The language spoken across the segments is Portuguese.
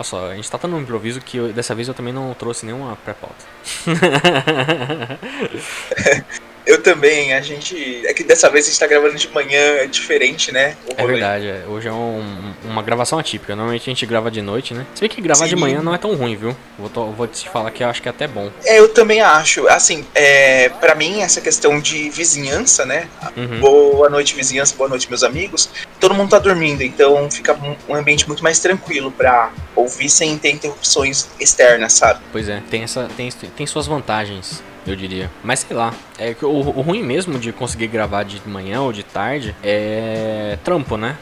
Olha só, a gente tá tendo um improviso que eu- dessa vez eu também não trouxe nenhuma pré-pauta. Eu também, a gente. É que dessa vez a gente tá gravando de manhã, é diferente, né? É verdade, é. hoje é um- uma gravação atípica. Normalmente a gente grava de noite, né? Se bem que gravar de Sim. manhã não é tão ruim, viu? Vou, to- vou te falar que eu acho que é até bom. É, eu também acho. Assim, é, para mim, essa questão de vizinhança, né? Uhum. Boa noite, vizinhança, boa noite, meus amigos. Todo mundo tá dormindo, então fica um- um ambiente muito mais tranquilo pra ouvir sem ter interrupções externas, sabe? Pois é, tem, essa, tem, tem suas vantagens, eu diria. Mas sei lá, é que o, o ruim mesmo de conseguir gravar de manhã ou de tarde é trampo, né?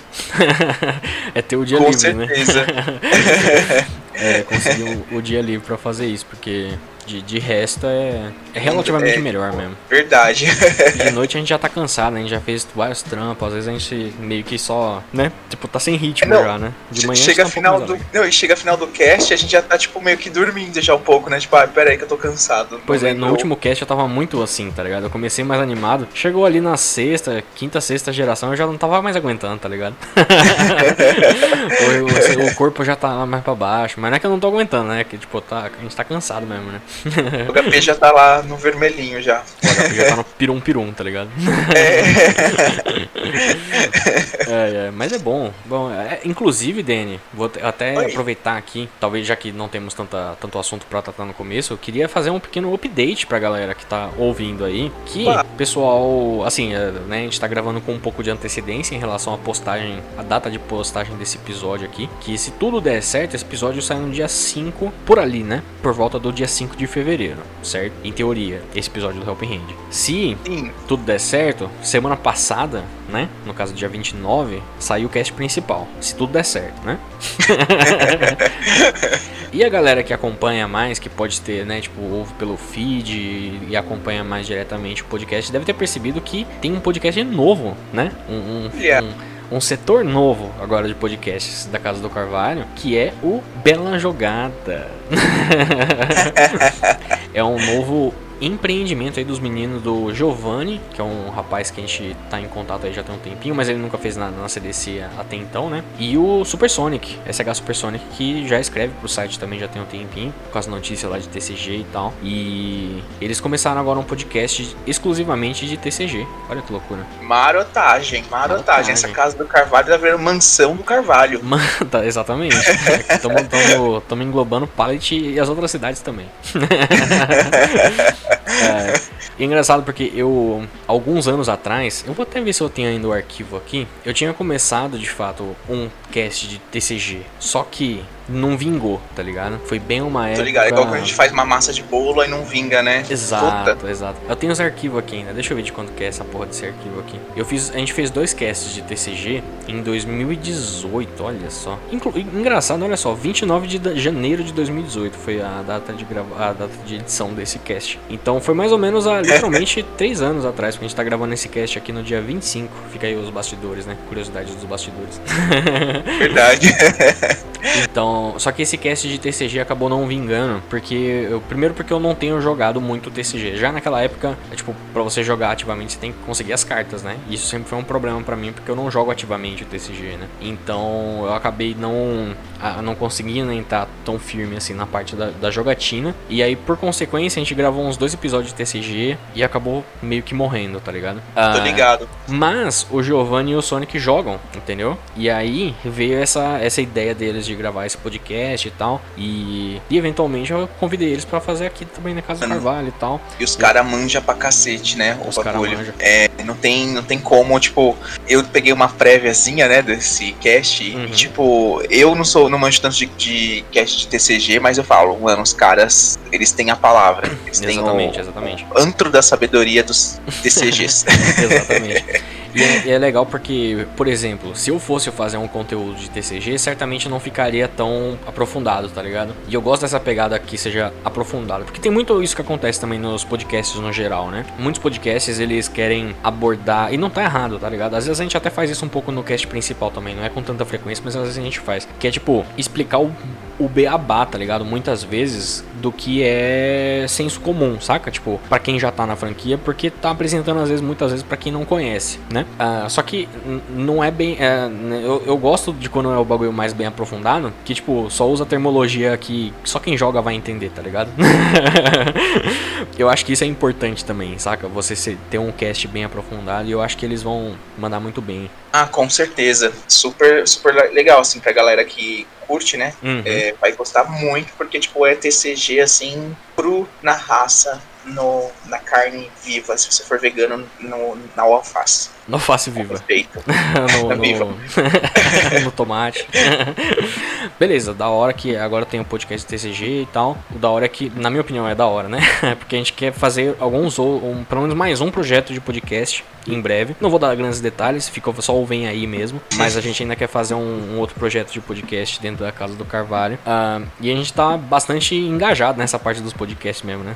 é ter o dia Com livre, né? certeza. É, conseguir o, o dia livre pra fazer isso, porque de, de resto é, é relativamente É. melhor mesmo. Verdade. De noite a gente já tá cansado, né? A gente já fez vários trampos, às vezes a gente meio que só, né? Tipo, tá sem ritmo Não, já, né? De manhã a gente chega tá um pouco final mais do. Não, e chega final do cast, a gente já tá, tipo, meio que dormindo já um pouco, né? Tipo, ah, pera aí que eu tô cansado. Pois é, no último cast eu tava muito assim, tá ligado? Eu comecei mais animado. Chegou ali na sexta, quinta, sexta geração, eu já não tava mais aguentando, tá ligado? o, o- o corpo já tá mais pra baixo. Mas não é que eu não tô aguentando, né? Que tipo, tá, a gente tá cansado mesmo, né? O HP já tá lá no vermelhinho já. O HP já tá no pirum-pirum, tá ligado? É, é, mas é bom. bom é, inclusive, Dani, vou até Oi. aproveitar aqui, talvez já que não temos tanta, tanto assunto pra tratar no começo, eu queria fazer um pequeno update pra galera que tá ouvindo aí. Que o pessoal, assim, é, né, a gente tá gravando com um pouco de antecedência em relação à postagem, a data de postagem desse episódio aqui. Que se tudo der certo, esse episódio sai no dia 5, por ali, né? Por volta do dia 5 de fevereiro, certo? Em teoria, esse episódio do Helping Hand. Se Sim. tudo der certo, semana passada, né? No caso, dia 29, saiu o cast principal. Se tudo der certo, né? e a galera que acompanha mais, que pode ter, né? Tipo, ouve pelo feed e acompanha mais diretamente o podcast, deve ter percebido que tem um podcast novo, né? Um, um, Yeah. um, um setor novo agora de podcasts da Casa do Carvalho, que é o Bela Jogada. é um novo empreendimento aí dos meninos do Giovanni, que é um rapaz que a gente tá em contato aí já tem um tempinho, mas ele nunca fez nada na CDC até então, né? E o Supersonic, SH Supersonic, que já escreve pro site também já tem um tempinho, com as notícias lá de TCG e tal. E eles começaram agora um podcast exclusivamente de TCG. Olha que loucura. Marotagem, marotagem. Marotagem. Essa casa do Carvalho tá virando mansão do Carvalho. Mano, tá, exatamente. Estamos englobando Pallet e as outras cidades também. é, engraçado porque eu, alguns anos atrás, eu vou até ver se eu tenho ainda o arquivo aqui. Eu tinha começado de fato um cast de TCG, só que não vingou, tá ligado? Foi bem uma época. Tô ligado, igual quando a gente faz uma massa de bolo e não vinga, né? Exato, Puta. exato. Eu tenho os arquivos aqui ainda. Deixa eu ver de quanto que é essa porra desse arquivo aqui. Eu fiz, a gente fez dois casts de TCG em 2018, olha só. Inclu- engraçado, olha só, 29 de janeiro de 2018 foi a data de grava a data de edição desse cast. Então foi mais ou menos há literalmente três anos atrás, porque a gente tá gravando esse cast aqui no dia 25. Fica aí os bastidores, né? Curiosidade dos bastidores. Verdade. Então, só que esse cast de TCG acabou não vingando, porque eu, primeiro porque eu não tenho jogado muito TCG. Já naquela época, é, tipo, para você jogar ativamente, você tem que conseguir as cartas, né? Isso sempre foi um problema pra mim, porque eu não jogo ativamente o TCG, né? Então, eu acabei não ah, não conseguindo entrar tão firme assim na parte da, da jogatina. E aí, por consequência, a gente gravou uns dois episódios de TCG e acabou meio que morrendo, tá ligado? Tô Ah, ligado. mas o Giovanni e o Sonic jogam, entendeu? E aí veio essa, essa ideia deles de gravar esse podcast e tal. E, e eventualmente eu convidei eles pra fazer aqui também na Casa do Mano. Carvalho e tal. E os caras manjam pra cacete, né? O Os cara bagulho. manja. É, não tem, não tem como, tipo, eu peguei uma préviazinha, né, desse cast, Uhum. e tipo, eu não sou, não manjo tanto de, de cast de TCG, mas eu falo, mano, os caras, eles têm a palavra. Eles têm Exatamente, o exatamente. antro da sabedoria dos TCGs. Exatamente. E é, é legal porque, por exemplo, se eu fosse fazer um conteúdo de TCG, certamente não ficaria tão aprofundado, tá ligado? E eu gosto dessa pegada que seja aprofundada, porque tem muito isso que acontece também nos podcasts no geral, né? Muitos podcasts eles querem abordar, e não tá errado, tá ligado? Às vezes a gente até faz isso um pouco no cast principal também, não é com tanta frequência, mas às vezes a gente faz. Que é tipo, explicar o o beabá, tá ligado? Muitas vezes do que é senso comum, saca? Tipo, para quem já tá na franquia, porque tá apresentando às vezes, muitas vezes, para quem não conhece, né? Uh, só que não é bem. É, eu, eu gosto de quando é o bagulho mais bem aprofundado, que tipo, só usa terminologia que só quem joga vai entender, tá ligado? eu acho que isso é importante também, saca? Você ter um cast bem aprofundado e eu acho que eles vão mandar muito bem. Ah, com certeza. Super, super legal, assim, pra galera que curte, né? Uhum. É, vai gostar muito, porque, tipo, é TCG, assim, cru na raça, no, na carne viva, se você for vegano, no, na alface. No alface viva. no, no, viva. no tomate. Beleza, da hora que agora tem o um podcast TCG e tal. O da hora é que, na minha opinião, é da hora, né? Porque a gente quer fazer alguns, um, pelo menos mais um projeto de podcast em breve. Não vou dar grandes detalhes, fica só o vem aí mesmo. Mas a gente ainda quer fazer um, um outro projeto de podcast dentro da casa do Carvalho. Uh, e a gente tá bastante engajado nessa parte dos podcasts mesmo, né?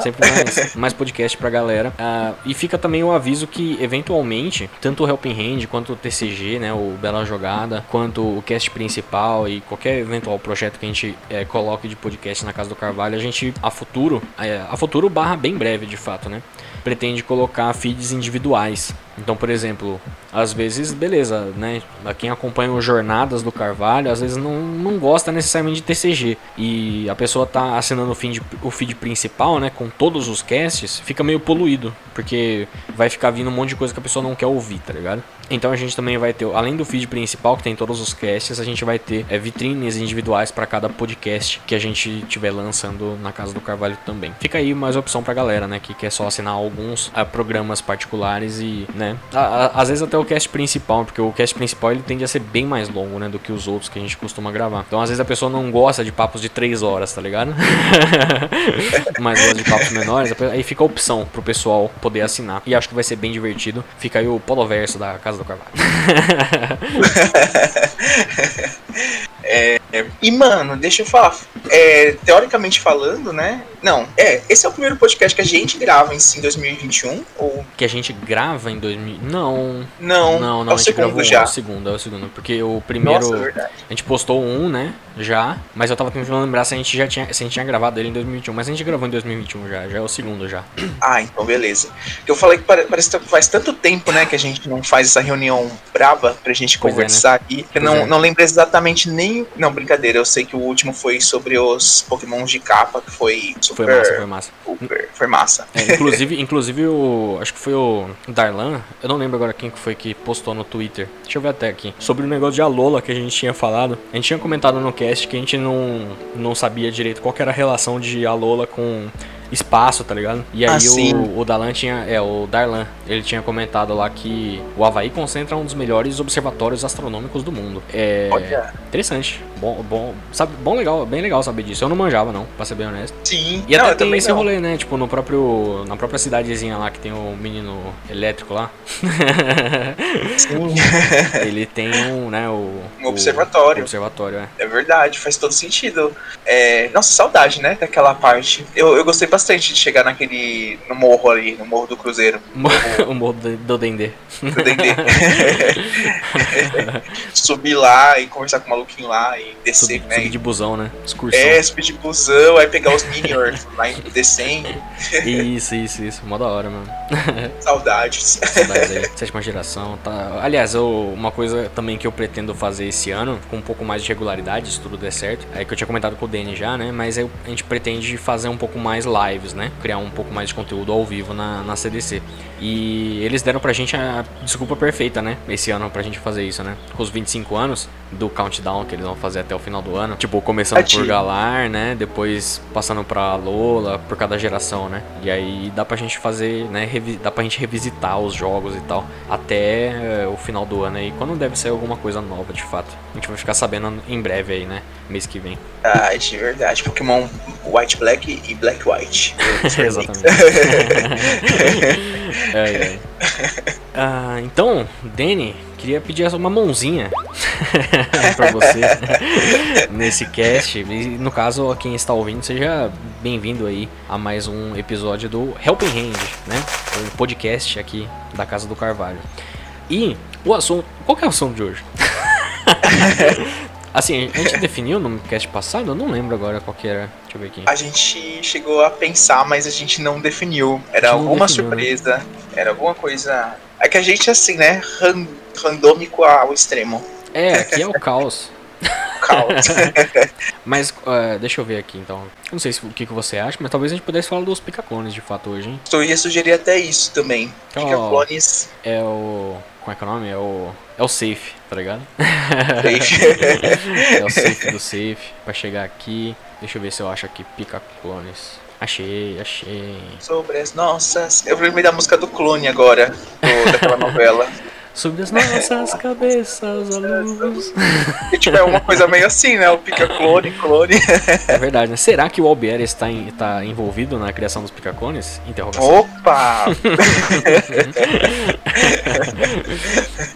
Sempre mais, mais podcast pra galera. Uh, e fica também o aviso que, eventualmente, tanto o Helping Hand quanto o TCG, né? O Bela Jogada, quanto o cast principal e qualquer eventual projeto que a gente é, coloque de podcast na casa do Carvalho, a gente, a futuro, é, a futuro barra bem breve de fato, né? Pretende colocar feeds individuais então, por exemplo, às vezes, beleza, né? Quem acompanha os jornadas do Carvalho, às vezes não, não gosta necessariamente de TCG. E a pessoa tá assinando o feed, o feed principal, né? Com todos os casts, fica meio poluído. Porque vai ficar vindo um monte de coisa que a pessoa não quer ouvir, tá ligado? Então a gente também vai ter, além do feed principal, que tem todos os casts, a gente vai ter é, vitrines individuais para cada podcast que a gente estiver lançando na casa do Carvalho também. Fica aí mais opção pra galera, né? Que quer só assinar alguns uh, programas particulares e, né? né? Às vezes até o cast principal, porque o cast principal ele tende a ser bem mais longo, né? Do que os outros que a gente costuma gravar. Então às vezes a pessoa não gosta de papos de 3 horas, tá ligado? Mas gosta de papos menores, aí fica a opção pro pessoal poder assinar. E acho que vai ser bem divertido. Fica aí o poloverso da Casa do Carvalho. É, e, mano, deixa eu falar. É, teoricamente falando, né? Não, é. Esse é o primeiro podcast que a gente grava em, em 2021? Ou... Que a gente grava em 2000. Não. Não, não, não. É o segundo já. É o segundo, é o segundo. Porque o primeiro. Nossa, é a gente postou um, né? Já. Mas eu tava tentando lembrar se a gente já tinha. Se a gente tinha gravado ele em 2021. Mas a gente gravou em 2021 já. Já é o segundo já. Ah, então beleza. Eu falei que parece que faz tanto tempo, né? Que a gente não faz essa reunião brava pra gente pois conversar é, né? aqui. Que eu não, é. não lembro exatamente nem. Não, brincadeira. Eu sei que o último foi sobre os Pokémons de capa, que foi super. Foi massa, foi massa. Super, foi massa. É, inclusive, inclusive o. Acho que foi o Darlan. Eu não lembro agora quem que foi que postou no Twitter. Deixa eu ver até aqui. Sobre o negócio de Alola que a gente tinha falado. A gente tinha comentado no cast que a gente não, não sabia direito qual era a relação de Alola com espaço, tá ligado? E aí ah, o, o Dalan tinha. É, o Darlan, ele tinha comentado lá que o Havaí concentra um dos melhores observatórios astronômicos do mundo. É. Olha. Interessante. Bom, bom, sabe, bom legal, bem legal saber disso. Eu não manjava, não, pra ser bem honesto. Sim. E não, até tem esse não. rolê, né? Tipo, no próprio. Na própria cidadezinha lá que tem o menino elétrico lá. Sim. ele tem um, né? O, um observatório. O observatório, é. É verdade, faz todo sentido. É, nossa, saudade, né? Daquela parte. Eu, eu gostei bastante de chegar naquele. no morro ali, no morro do Cruzeiro. o morro do, do Dendê. Do Dendê. Subir lá e conversar com o maluquinho lá e descer, Sub, né? Subir de busão, né? Excursão. É, subir de busão, aí pegar os Minions lá descendo. isso, isso, isso. Mó da hora, mano. Saudades. Saudades aí. Sétima geração. Tá... Aliás, eu, uma coisa também que eu pretendo fazer esse ano, com um pouco mais de regularidade, se tudo der certo, é que eu tinha comentado com o Danny já, né? Mas eu, a gente pretende fazer um pouco mais lives, né? Criar um pouco mais de conteúdo ao vivo na, na CDC. E eles deram pra gente a desculpa perfeita, né? Esse ano pra gente fazer isso, né? Com os 25 anos do countdown que eles vão fazer até o final do ano. Tipo, começando por Galar, né? Depois passando pra Lola, por cada geração, né? E aí dá pra gente fazer, né? Revi dá pra gente revisitar os jogos e tal. Até uh, o final do ano aí. Quando deve sair alguma coisa nova, de fato. A gente vai ficar sabendo em breve aí, né? Mês que vem. Ah, de verdade. Pokémon White Black e Black White. Exatamente. é, é. Ah, então, Danny, queria pedir uma mãozinha para você nesse cast. E, no caso, a quem está ouvindo, seja bem-vindo aí a mais um episódio do Helping Hand, né? Um podcast aqui da Casa do Carvalho. E o assunto. Qual que é o assunto de hoje? Assim, a gente definiu no cast passado? Eu não lembro agora qual que era. Deixa eu ver aqui. A gente chegou a pensar, mas a gente não definiu. Era não alguma definiu, né? surpresa, né? era alguma coisa. É que a gente, assim, né? Randômico ao extremo. É, aqui é o caos. caos. mas, uh, deixa eu ver aqui então. Não sei se, o que, que você acha, mas talvez a gente pudesse falar dos picacones de fato hoje, hein? Eu ia sugerir até isso também. Então, picacones. É o. Como é que é o nome? É o. É o safe, tá ligado? Safe. é o safe do safe. Pra chegar aqui. Deixa eu ver se eu acho aqui picacones. Achei, achei. Sobre as nossas. Eu lembrei da música do clone agora, do, daquela novela. Sobre as nossas cabeças, a luz. E tipo, é uma coisa meio assim, né? O pica clone, clone. É verdade, né? Será que o Albieri está, em, está envolvido na criação dos picacones? Interrogação. Opa!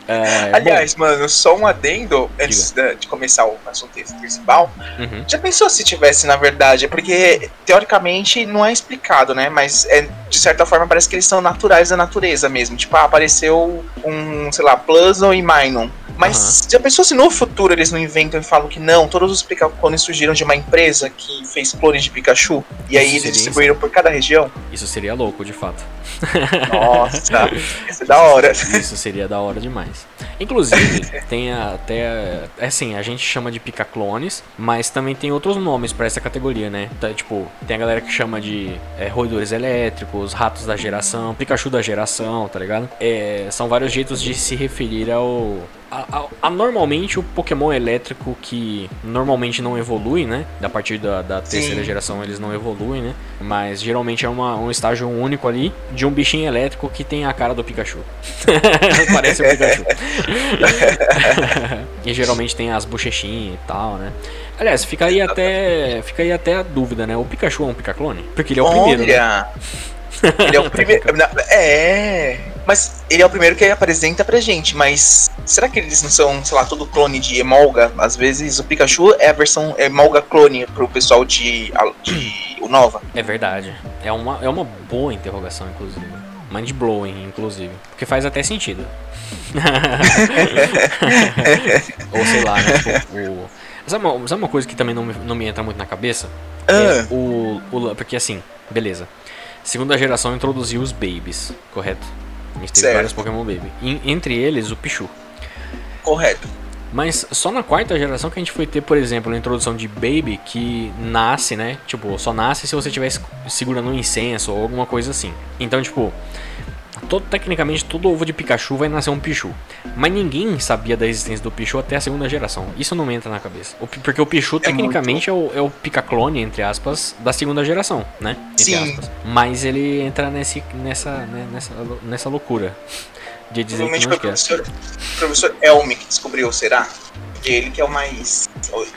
é, Aliás, bom, mano, só um adendo antes de, de começar o assunto principal. Uhum. Já pensou se tivesse, na verdade? Porque, teoricamente, não é explicado, né? Mas, é, de certa forma, parece que eles são naturais da natureza mesmo. Tipo, ah, apareceu um sei lá, Pluson e Minon. Mas uhum. já pensou se no futuro eles não inventam e falam que não, todos os Picacones surgiram de uma empresa que fez clones de Pikachu e aí eles distribuíram por cada região? Isso seria louco, de fato. Nossa, isso é da hora. Isso seria da hora demais. Inclusive, tem até. Assim, a gente chama de Picaclones, mas também tem outros nomes para essa categoria, né? Tá, tipo, tem a galera que chama de é, roedores elétricos, ratos da geração, Pikachu da geração, tá ligado? É, são vários jeitos de se referir ao, a, a, a, normalmente o Pokémon elétrico que normalmente não evolui, né? Da partir da, da terceira geração eles não evoluem, né? Mas geralmente é uma, um estágio único ali de um bichinho elétrico que tem a cara do Pikachu. Parece o Pikachu. e geralmente tem as bochechinhas e tal, né? Aliás, fica aí até, fica aí até a dúvida, né? O Pikachu é um Picaclone? Porque ele é o Olha. primeiro. Né? Ele é o primeiro. é. Mas ele é o primeiro que apresenta pra gente, mas será que eles não são, sei lá, todo clone de Emolga? Às vezes o Pikachu é a versão Emolga clone pro pessoal de, de o Nova. É verdade. É uma, é uma boa interrogação, inclusive. Mind blowing, inclusive. Porque faz até sentido. Ou sei lá, né? Tipo, o... sabe, uma, sabe uma coisa que também não me, não me entra muito na cabeça? Ah. É o, o. Porque assim, beleza. Segunda geração introduziu os babies, correto? A gente teve certo. vários Pokémon Baby. E, entre eles, o Pichu. Correto. Mas só na quarta geração que a gente foi ter, por exemplo, a introdução de Baby que nasce, né? Tipo, só nasce se você estiver segurando um incenso ou alguma coisa assim. Então, tipo, todo, tecnicamente todo ovo de Pikachu vai nascer um Pichu. Mas ninguém sabia da existência do Pichu até a segunda geração. Isso não me entra na cabeça. O, porque o Pichu, é tecnicamente, muito... é, o, é o Picaclone, entre aspas, da segunda geração, né? Entre Sim. Aspas. Mas ele entra nesse, nessa, né, nessa, nessa loucura de dizer que não o professor, professor Elmi que descobriu, será? Ele que é o mais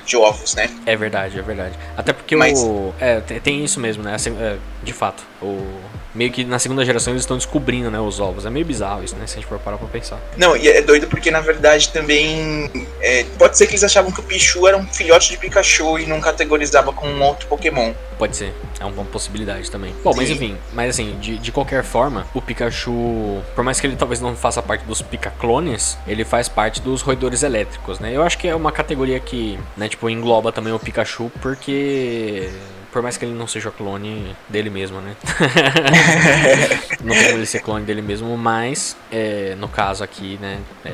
de ovos, né? É verdade, é verdade. Até porque Mas... o. É, tem isso mesmo, né? Assim, é, de fato. O meio que na segunda geração eles estão descobrindo, né, os ovos. É meio bizarro isso, né, se a gente for parar pra pensar. Não, e é doido porque na verdade também é, pode ser que eles achavam que o Pichu era um filhote de Pikachu e não categorizava como um outro Pokémon. Pode ser, é uma possibilidade também. Bom, Sim. mas enfim, mas assim, de, de qualquer forma, o Pikachu, por mais que ele talvez não faça parte dos Picaclones, ele faz parte dos roedores elétricos, né? Eu acho que é uma categoria que, né, tipo, engloba também o Pikachu porque por mais que ele não seja clone dele mesmo, né? não tem como ele ser clone dele mesmo, mas é, no caso aqui, né? É,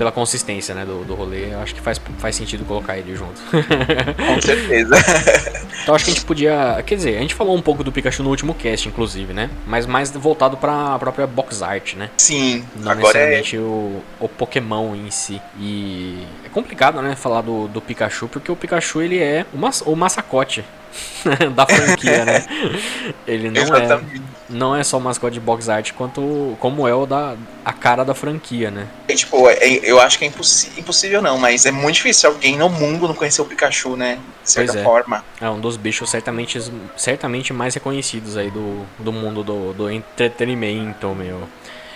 pela consistência né, do, do rolê, eu acho que faz, faz sentido colocar ele junto. Com certeza. então acho que a gente podia. Quer dizer, a gente falou um pouco do Pikachu no último cast, inclusive, né? Mas mais voltado pra própria box art, né? Sim. Não agora é necessariamente é... o, o Pokémon em si. E é complicado, né, falar do, do Pikachu, porque o Pikachu ele é o, mas, o massacote da franquia, né? Ele não é, não é só o mascote de box art, quanto como é o da a cara da franquia, né? É, tipo, é, eu acho que é impossível não, mas é muito difícil alguém no mundo não conhecer o Pikachu, né? De certa é. forma. É um dos bichos certamente, certamente mais reconhecidos aí do, do mundo do, do entretenimento, meu.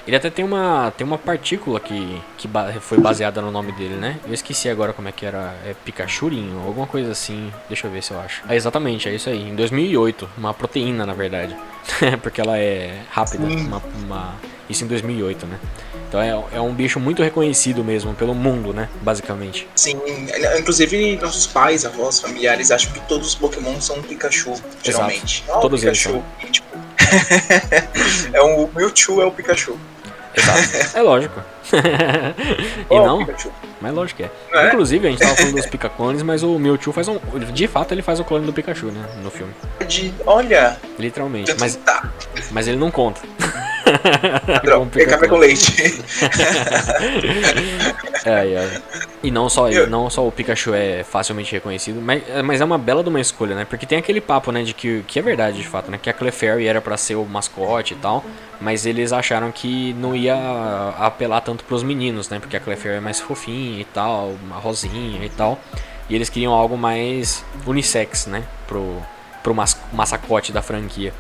Ele até tem uma, tem uma partícula que, que foi baseada no nome dele, né? Eu esqueci agora como é que era. É Pikachurinho, alguma coisa assim. Deixa eu ver se eu acho. É exatamente, é isso aí. Em 2008. Uma proteína, na verdade. Porque ela é rápida. Uma, uma... Isso em 2008, né? Então é, é um bicho muito reconhecido mesmo pelo mundo, né? Basicamente. Sim, inclusive nossos pais, avós, familiares acham que todos os Pokémon são Pikachu, geralmente. Oh, todos Pikachu. eles são. Tipo, é um, o Mewtwo é o Pikachu. Exato. É lógico. e oh, não? Pikachu. Mas lógico que é. é. Inclusive, a gente tava falando dos Pikacones, mas o Mewtwo faz um. De fato, ele faz o clone do Pikachu, né? No filme. De, olha! Literalmente. Mas, tá. mas ele não conta. Droga, café com leite. é, é. E não só, Eu... não só o Pikachu é facilmente reconhecido, mas, mas é uma bela de uma escolha, né? Porque tem aquele papo, né, de que, que é verdade de fato, né? Que a Clefairy era para ser o mascote e tal, mas eles acharam que não ia apelar tanto pros meninos, né? Porque a Clefairy é mais fofinha e tal, uma rosinha e tal. E eles queriam algo mais unissex, né? Pro, pro mas, mascote da franquia.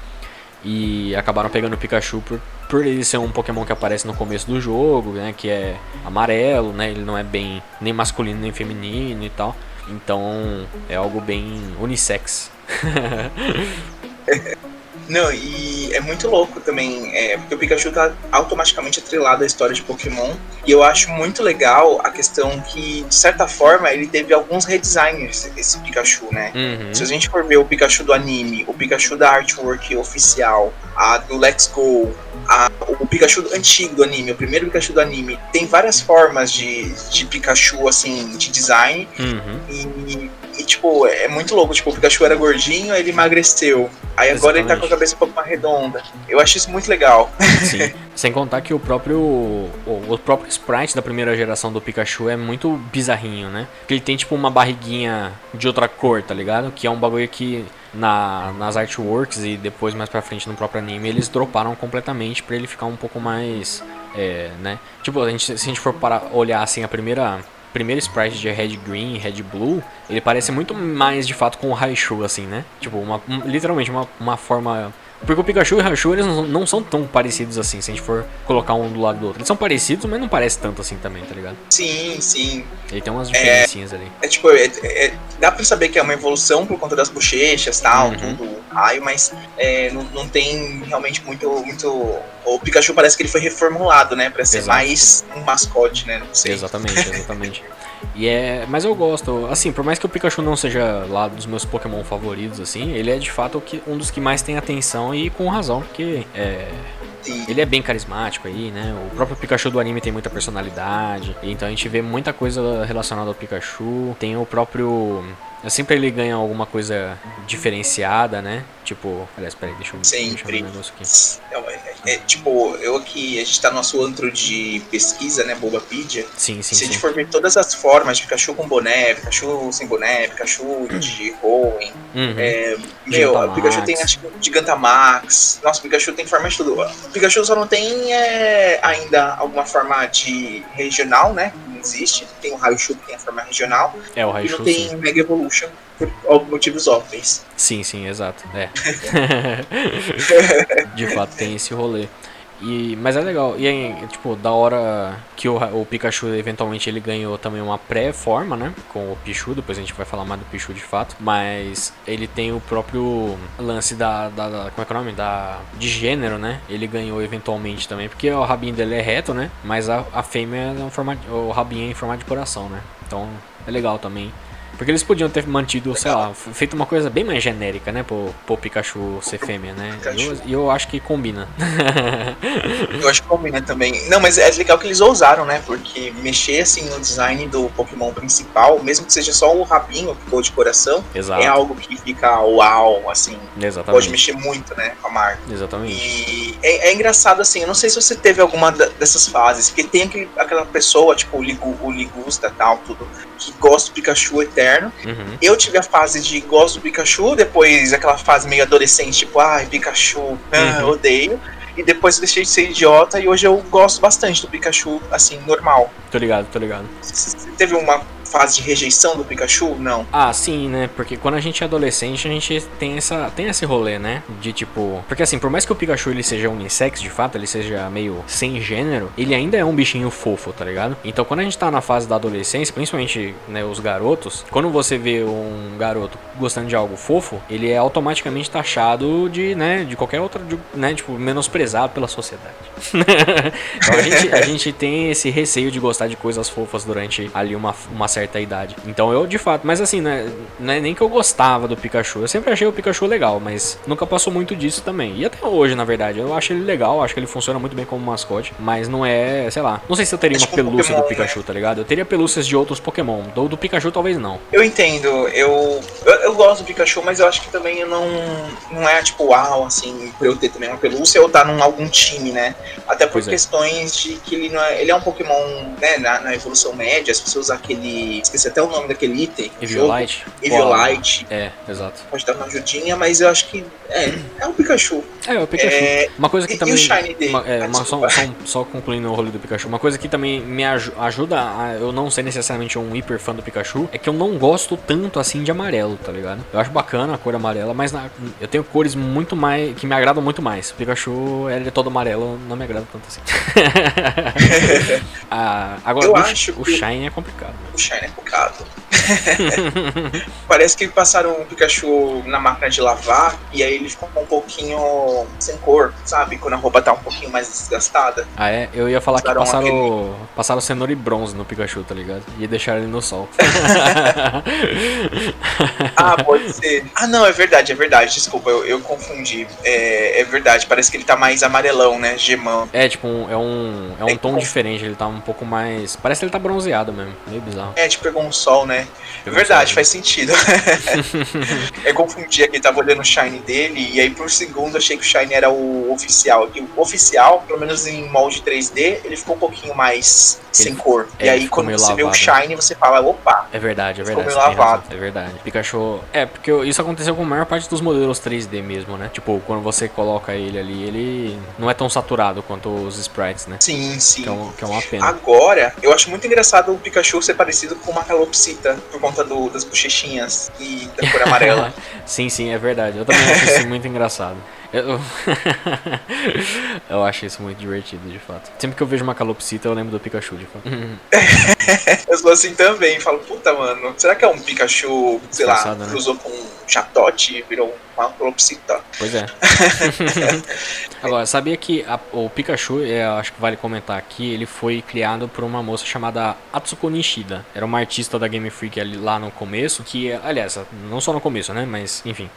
E acabaram pegando o Pikachu por, por ele ser um Pokémon que aparece no começo do jogo, né? Que é amarelo, né? Ele não é bem nem masculino nem feminino e tal. Então é algo bem unissex. Não, e é muito louco também, é, porque o Pikachu tá automaticamente atrelado à história de Pokémon. E eu acho muito legal a questão que, de certa forma, ele teve alguns redesigns, esse Pikachu, né? Uhum. Se a gente for ver o Pikachu do anime, o Pikachu da artwork oficial, a do Let's Go, a, o Pikachu antigo do anime, o primeiro Pikachu do anime, tem várias formas de, de Pikachu, assim, de design. Uhum. E, e, tipo, é muito louco. Tipo, o Pikachu era gordinho, aí ele emagreceu. Aí agora ele tá com a cabeça um pouco mais redonda. Eu acho isso muito legal. Sim. Sem contar que o próprio. O, o, próprio sprite da primeira geração do Pikachu é muito bizarrinho, né? Porque ele tem tipo uma barriguinha de outra cor, tá ligado? Que é um bagulho que na, nas artworks e depois mais pra frente no próprio anime eles droparam completamente para ele ficar um pouco mais. É, né? Tipo, a gente, se a gente for para olhar assim a primeira primeiro sprite de Red Green, Red Blue, ele parece muito mais de fato com o Raichu, assim, né? Tipo, uma, um, literalmente uma, uma forma porque o Pikachu e o Raichu eles não, não, são tão parecidos assim, se a gente for colocar um do lado do outro. Eles são parecidos, mas não parece tanto assim também, tá ligado? Sim, sim. Ele tem umas diferencinhas é, ali. É tipo, é, é, dá pra saber que é uma evolução por conta das bochechas e tal, uhum. tudo, raio, mas é, não, não tem realmente muito, muito. O Pikachu parece que ele foi reformulado, né? Pra ser Exato. mais um mascote, né? Não sei. Exatamente, exatamente. E é, mas eu gosto, assim, por mais que o Pikachu não seja lá dos meus Pokémon favoritos, assim, ele é de fato um dos que mais tem atenção e com razão, porque é, ele é bem carismático aí, né? O próprio Pikachu do anime tem muita personalidade, então a gente vê muita coisa relacionada ao Pikachu. Tem o próprio Sempre ele ganha alguma coisa diferenciada, né? Tipo, aliás, peraí, deixa eu, Sempre. deixa eu ver um negócio aqui. É, é, tipo, eu aqui, a gente tá no nosso antro de pesquisa, né, Bobapedia. Sim, sim, Se sim. a gente for ver todas as formas de Pikachu com boné, Pikachu sem boné, Pikachu de Hoenn, uhum. é, meu, o Pikachu tem, acho que, Gigantamax. Nossa, o Pikachu tem forma de tudo. O Pikachu só não tem é, ainda alguma forma de regional, né? Existe. Tem o Raichu que tem a forma regional. É, o Raichu. E não tem sim. Mega Evolution por motivos óbvios. Sim, sim, exato. É. De fato, tem esse rolê. E, mas é legal. E aí, tipo, da hora que o, o Pikachu eventualmente ele ganhou também uma pré-forma, né? Com o Pichu, depois a gente vai falar mais do Pichu de fato. Mas ele tem o próprio lance da. da, da como é que é o nome? Da, de gênero, né? Ele ganhou eventualmente também. Porque o rabinho dele é reto, né? Mas a, a fêmea é um formato. O rabinho é em formato de coração, né? Então é legal também. Porque eles podiam ter mantido, sei lá, feito uma coisa bem mais genérica, né? Pro, pro Pikachu ser fêmea, né? E eu, eu, acho que combina. eu acho que combina também. Não, mas é legal que eles ousaram, né? Porque mexer assim no design do Pokémon principal, mesmo que seja só o rabinho que ficou de coração, Exato. é algo que fica uau, assim. Exatamente. Pode mexer muito, né? Com a marca. Exatamente. E é, é engraçado, assim, eu não sei se você teve alguma dessas fases, porque tem aquele, aquela pessoa, tipo o, Ligu, o Ligusta tal, tudo, que gosta do Pikachu eterno Uhum. Eu tive a fase de gosto do Pikachu, depois aquela fase meio adolescente, tipo, ai, Pikachu, ah, uhum. odeio. E depois eu deixei de ser idiota e hoje eu gosto bastante do Pikachu, assim, normal. Tô ligado, tô ligado. Você teve uma fase de rejeição do Pikachu? Não. Ah, sim, né? Porque quando a gente é adolescente, a gente tem, essa, tem esse rolê, né? De tipo. Porque assim, por mais que o Pikachu ele seja unissex, de fato, ele seja meio sem gênero, ele ainda é um bichinho fofo, tá ligado? Então quando a gente tá na fase da adolescência, principalmente né, os garotos, quando você vê um garoto gostando de algo fofo, ele é automaticamente taxado de, né, de qualquer outra, de, né, tipo, menosprezado pela sociedade. então a gente, a gente tem esse receio de gostar de coisas fofas durante ali uma, uma certa idade. Então eu, de fato, mas assim, né, não é nem que eu gostava do Pikachu, eu sempre achei o Pikachu legal, mas nunca passou muito disso também. E até hoje, na verdade, eu acho ele legal, acho que ele funciona muito bem como mascote, mas não é, sei lá, não sei se eu teria uma pelúcia do Pikachu, tá ligado? Eu teria pelúcias de outros Pokémon, do, do Pikachu talvez não. Eu entendo, eu, eu, eu gosto do Pikachu, mas eu acho que também eu não, não é tipo, uau, assim, pra eu ter também uma pelúcia ou tá num algum time, né? Até por pois é. questões é. de que ele não é, ele é um Pokémon, né, na, na evolução média, as pessoas usam aquele, esqueci até o nome daquele item. Eviolite? Eviolite. É, exato. Pode dar uma ajudinha, mas eu acho que é, é um Pikachu. É, é o Pikachu. É, uma coisa que e, também... E o Shine dele. Uma, é, uma, só, só, só, concluindo o rolê do Pikachu, uma coisa que também me ajuda a eu não ser necessariamente um hiper fã do Pikachu, é que eu não gosto tanto assim de amarelo, tá ligado? Eu acho bacana a cor amarela, mas na, eu tenho cores muito mais, que me agradam muito mais. O Pikachu, ele é todo amarelo, não me agrada tanto assim. ah, agora, eu o, acho o Shine é complicado. O Shine é complicado. Parece que passaram o Pikachu na máquina de lavar e aí ele ficou um pouquinho sem cor, sabe? Quando a roupa tá um pouquinho mais desgastada. Ah, é? Eu ia falar passaram que passaram, aquele... passaram cenoura e bronze no Pikachu, tá ligado? E deixaram ele no sol. ah, pode ser. Ah, não, é verdade, é verdade. Desculpa, eu, eu confundi. É, é, verdade, parece que ele tá mais amarelão, né? Gemão. É, tipo, um, é um, é um tom diferente. Ele tá um pouco mais. Parece que ele tá bronzeado mesmo. Meio bizarro. É, tipo, pegou um sol, né? É verdade, faz sentido. eu confundi aqui, tava olhando o Shine dele, e aí por segundo achei que o Shine era o oficial. E o oficial, pelo menos em molde 3D, ele ficou um pouquinho mais ele, sem cor. É, e aí quando você lavado. vê o Shine, você fala, opa. É verdade, é verdade. Ficou meio lavado. É verdade. Pikachu. É, porque isso aconteceu com a maior parte dos modelos 3D mesmo, né? Tipo, quando você coloca ele ali, ele não é tão saturado quanto os sprites, né? Sim, sim. Que é, um, que é uma pena. Agora, eu acho muito engraçado o Pikachu ser parecido com uma calopsita por conta do, das bochechinhas e da cor amarela. sim, sim, é verdade. Eu também acho isso muito engraçado. Eu... eu acho isso muito divertido, de fato. Sempre que eu vejo uma calopsita, eu lembro do Pikachu, de fato. eu sou assim também. Falo, puta, mano, será que é um Pikachu, sei lá, né? cruzou com um chatote e virou uma calopsita? Pois é. Agora, sabia que a, o Pikachu, é, acho que vale comentar aqui, ele foi criado por uma moça chamada Atsuko Nishida. Era uma artista da Game Freak ali, lá no começo, que, aliás, não só no começo, né, mas, enfim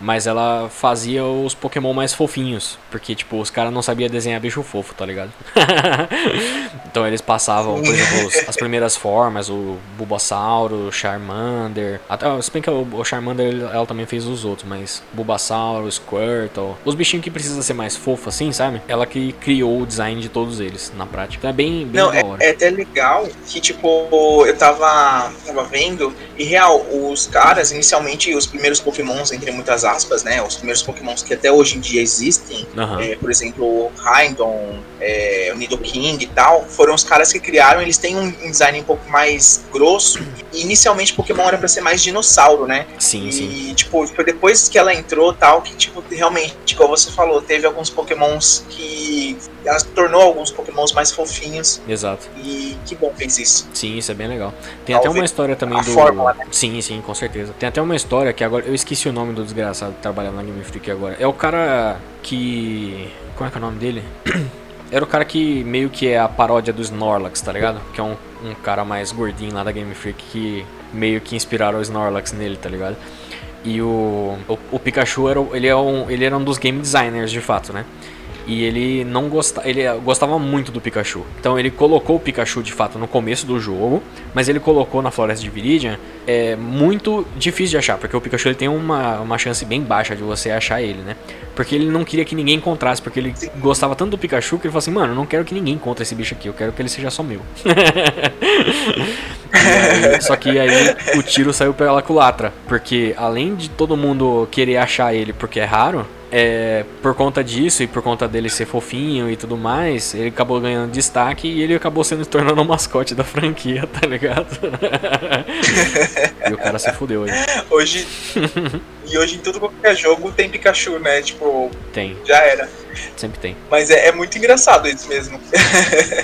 mas ela fazia os Pokémon mais fofinhos. Porque, tipo, os caras não sabiam desenhar bicho fofo, tá ligado? então eles passavam, por exemplo, as primeiras formas, o Bulbasauro, o Charmander. Até, se bem que o Charmander ela também fez os outros, mas Bulbasauro, Squirtle. Os bichinhos que precisam ser mais fofos assim, sabe? Ela que criou o design de todos eles, na prática. Então é bem, bem não, da hora. É, é até legal que, tipo, eu tava, tava vendo, e real, os caras, inicialmente, os primeiros Pokémons, entre muitas muitas aspas, né? Os primeiros pokémons que até hoje em dia existem, uhum. é, por exemplo, o Raidon, é, o Nidoking e tal, foram os caras que criaram, eles têm um design um pouco mais grosso. E inicialmente Pokémon era pra ser mais dinossauro, né? Sim, e, sim. tipo, foi depois que ela entrou tal, que, tipo, realmente, como você falou, teve alguns Pokémons que ela tornou alguns Pokémons mais fofinhos. Exato. E que bom fez isso. Sim, isso é bem legal. Tem Talvez até uma história também do. Fórmula, né? Sim, sim, com certeza. Tem até uma história que agora. Eu esqueci o nome do desgraçado trabalha na Game Freak agora. É o cara que. Como é que é o nome dele? Era o cara que meio que é a paródia do Snorlax, tá ligado? Que é um, um cara mais gordinho lá da Game Freak que meio que inspiraram o Snorlax nele, tá ligado? E o, o, o Pikachu era, ele, é um, ele era um dos game designers de fato, né? E ele não gostava, ele gostava muito do Pikachu. Então ele colocou o Pikachu de fato no começo do jogo, mas ele colocou na Floresta de Viridian é muito difícil de achar, porque o Pikachu ele tem uma, uma chance bem baixa de você achar ele, né? Porque ele não queria que ninguém encontrasse, porque ele gostava tanto do Pikachu que ele falou assim: "Mano, eu não quero que ninguém encontre esse bicho aqui, eu quero que ele seja só meu". aí, só que aí o tiro saiu pela culatra, porque além de todo mundo querer achar ele porque é raro, é, por conta disso e por conta dele ser fofinho e tudo mais, ele acabou ganhando destaque e ele acabou sendo se tornando o mascote da franquia, tá ligado? e o cara se fudeu aí. Hoje. E hoje em tudo qualquer jogo tem Pikachu, né? Tipo. Tem. Já era. Sempre tem. Mas é, é muito engraçado isso mesmo.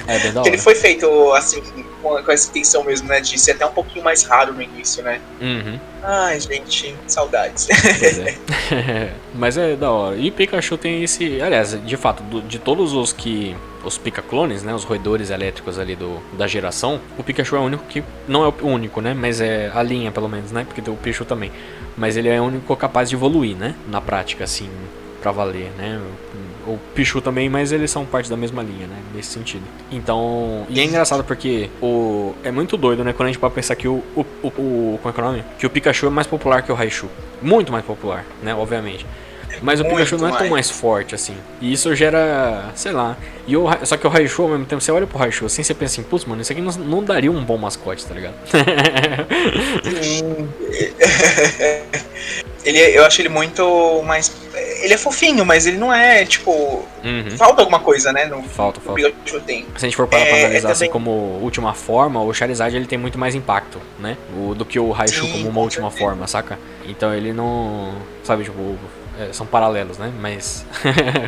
É bem da hora. ele foi feito assim, com, com, essa intenção mesmo, né? De ser até um pouquinho mais raro no início, né? Uhum. Ai, gente, saudades. Pois é. Mas é da hora. E Pikachu tem esse. Aliás, de fato, de todos os que. Os Pika-clones, né? Os roedores elétricos ali do, da geração. O Pikachu é o único que. Não é o único, né? Mas é a linha, pelo menos, né? Porque tem o Pichu também. Mas ele é o único capaz de evoluir, né? Na prática, assim, pra valer, né? o Pichu também, mas eles são parte da mesma linha, né? Nesse sentido. Então. E é engraçado porque o. É muito doido, né? Quando a gente pode pensar que o. o, o, o como é que é o nome? Que o Pikachu é mais popular que o Raichu. Muito mais popular, né? Obviamente. Mas o Pikachu não é tão mais forte assim. E isso gera, sei lá. E o, só que o Raichu, ao mesmo tempo, você olha pro Raichu assim, você pensa assim, putz, mano, isso aqui não, não daria um bom mascote, tá ligado? ele, eu acho ele muito mais. Ele é fofinho, mas ele não é, tipo. Uhum. Falta alguma coisa, né? No, falta, falta. Pikachu tem. Se a gente for parar é, pra analisar é assim como última forma, o Charizard ele tem muito mais impacto, né? O, do que o Raichu Sim, como uma última certeza. forma, saca? Então ele não. Sabe, tipo é, são paralelos, né? Mas.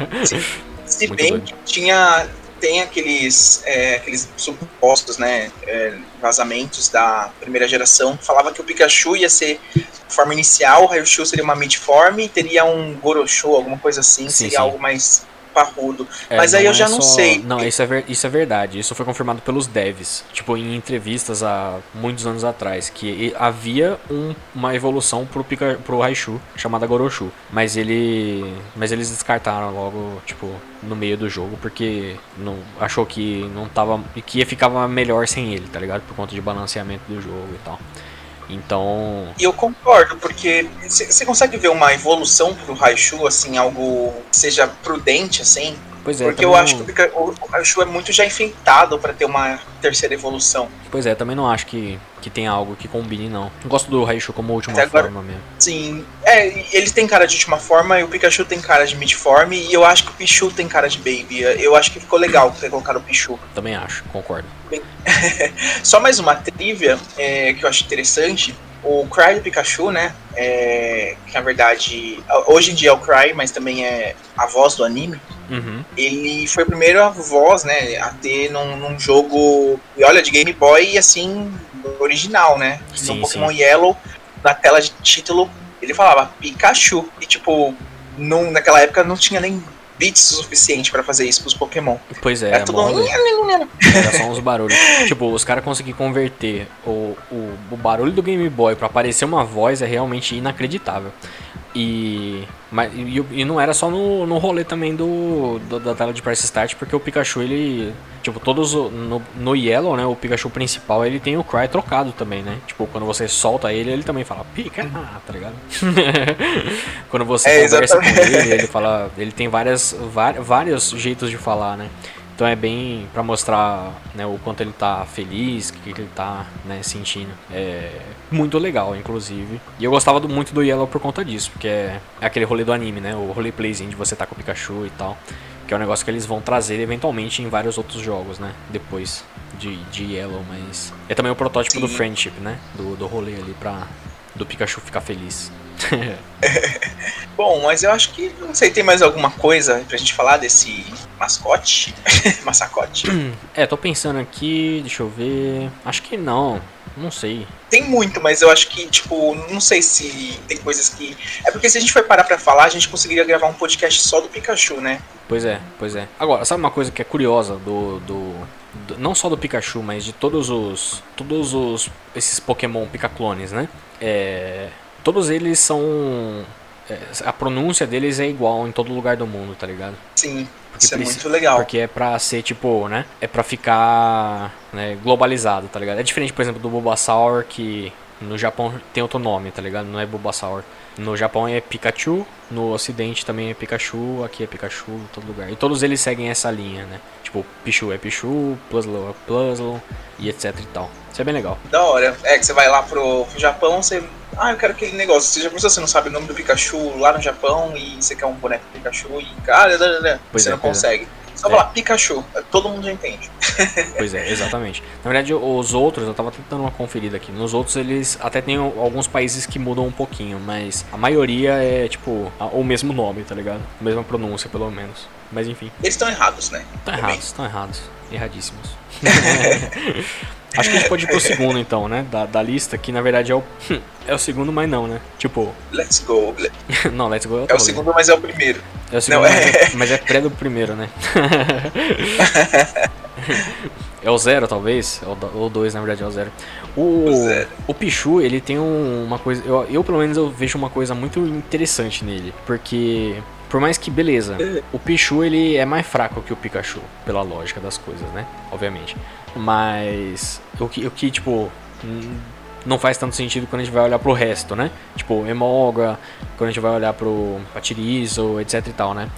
Se bem doido. que tinha. Tem aqueles, é, aqueles supostos, né? É, vazamentos da primeira geração. Falava que o Pikachu ia ser forma inicial, o Raichu seria uma mid-form e teria um Gorosho, alguma coisa assim, sim, seria sim. algo mais parrudo. É, Mas aí eu já é não só... sei. Não, isso é, ver... isso é verdade. Isso foi confirmado pelos devs. Tipo, em entrevistas há muitos anos atrás. Que havia um... uma evolução pro, Pika... pro Raichu, chamada Goroshu. Mas ele. Mas eles descartaram logo, tipo, no meio do jogo, porque não... achou que não tava. que ia ficar melhor sem ele, tá ligado? Por conta de balanceamento do jogo e tal. Então. E eu concordo, porque você consegue ver uma evolução pro Raichu, assim, algo seja prudente, assim? Pois é. Porque eu acho que o Raichu é muito já enfeitado para ter uma terceira evolução. Pois é, também não acho que, que tenha algo que combine, não. Gosto do Raichu como última agora, forma mesmo. Sim. É, ele tem cara de última forma e o Pikachu tem cara de mid-form e eu acho que o Pichu tem cara de Baby. Eu acho que ficou legal ter colocado o Pichu. Também acho, concordo. Só mais uma trivia é, que eu acho interessante. O Cry do Pikachu, né? É, que na verdade, hoje em dia é o Cry, mas também é a voz do anime. Uhum. Ele foi a primeira voz, né, a ter num, num, jogo, e olha, de Game Boy, assim, original, né? Sim, no Pokémon sim. Yellow, na tela de título, ele falava Pikachu. E tipo, num, naquela época não tinha nem bits o suficiente para fazer isso pros Pokémon. Pois é, Era tudo. Era só uns barulhos. tipo, os caras conseguiram converter o, o, o barulho do Game Boy para aparecer uma voz é realmente inacreditável. E, mas, e, e, não era só no, no rolê também do, do, da tela de Price Start, porque o Pikachu, ele. Tipo, todos. No, no Yellow, né? O Pikachu principal, ele tem o Cry trocado também, né? Tipo, quando você solta ele, ele também fala Pika, tá ligado? quando você é, conversa exatamente. com ele, ele fala. Ele tem várias, vários jeitos de falar, né? Então é bem para mostrar né, o quanto ele tá feliz, o que ele tá né, sentindo. É muito legal, inclusive. E eu gostava do, muito do Yellow por conta disso, porque é, é aquele rolê do anime, né? O roleplayzinho de você tá com o Pikachu e tal. Que é um negócio que eles vão trazer eventualmente em vários outros jogos, né? Depois de, de Yellow, mas. É também o protótipo Sim. do Friendship, né? Do, do rolê ali pra. Do Pikachu ficar feliz. Bom, mas eu acho que, não sei, tem mais alguma coisa pra gente falar desse mascote? Massacote? É, tô pensando aqui, deixa eu ver. Acho que não, não sei. Tem muito, mas eu acho que, tipo, não sei se tem coisas que. É porque se a gente for parar pra falar, a gente conseguiria gravar um podcast só do Pikachu, né? Pois é, pois é. Agora, sabe uma coisa que é curiosa do, do não só do Pikachu, mas de todos os todos os esses Pokémon Picaclones, né? É, todos eles são. É, a pronúncia deles é igual em todo lugar do mundo, tá ligado? Sim. Isso é muito legal. Porque é pra ser, tipo, né? É pra ficar né, globalizado, tá ligado? É diferente, por exemplo, do Bulbasaur, que no Japão tem outro nome, tá ligado? Não é Bulbasaur. No Japão é Pikachu, no ocidente também é Pikachu, aqui é Pikachu, em todo lugar. E todos eles seguem essa linha, né? Tipo, Pichu é Pichu, Puzzle é Puzzle e etc e tal. Isso é bem legal. Da hora. É que você vai lá pro Japão, você ah, eu quero aquele negócio. Você já pensou, você não sabe o nome do Pikachu lá no Japão e você quer um boneco Pikachu e, cara, você é, não consegue. É. Só é. falar Pikachu, todo mundo já entende. Pois é, exatamente. Na verdade, os outros, eu tava tentando uma conferida aqui. Nos outros, eles até tem alguns países que mudam um pouquinho, mas a maioria é, tipo, o mesmo nome, tá ligado? A mesma pronúncia, pelo menos. Mas enfim. Eles estão errados, né? Estão errados, estão errados. Erradíssimos. Acho que a gente pode ir pro segundo, então, né? Da, da lista, que na verdade é o. É o segundo, mas não, né? Tipo. Let's go. não, Let's Go é o, é o segundo, mas é o primeiro. É o segundo, não, mas, é... mas é pré do primeiro, né? é o zero, talvez. Ou dois, na verdade, é o zero. O, o, o Pichu, ele tem um, uma coisa. Eu, eu, pelo menos, eu vejo uma coisa muito interessante nele. Porque por mais que, beleza, o Pichu ele é mais fraco que o Pikachu, pela lógica das coisas, né? Obviamente. Mas o que, o que tipo, não faz tanto sentido quando a gente vai olhar pro resto, né? Tipo, Emolga, quando a gente vai olhar pro Patirizo, etc e tal, né?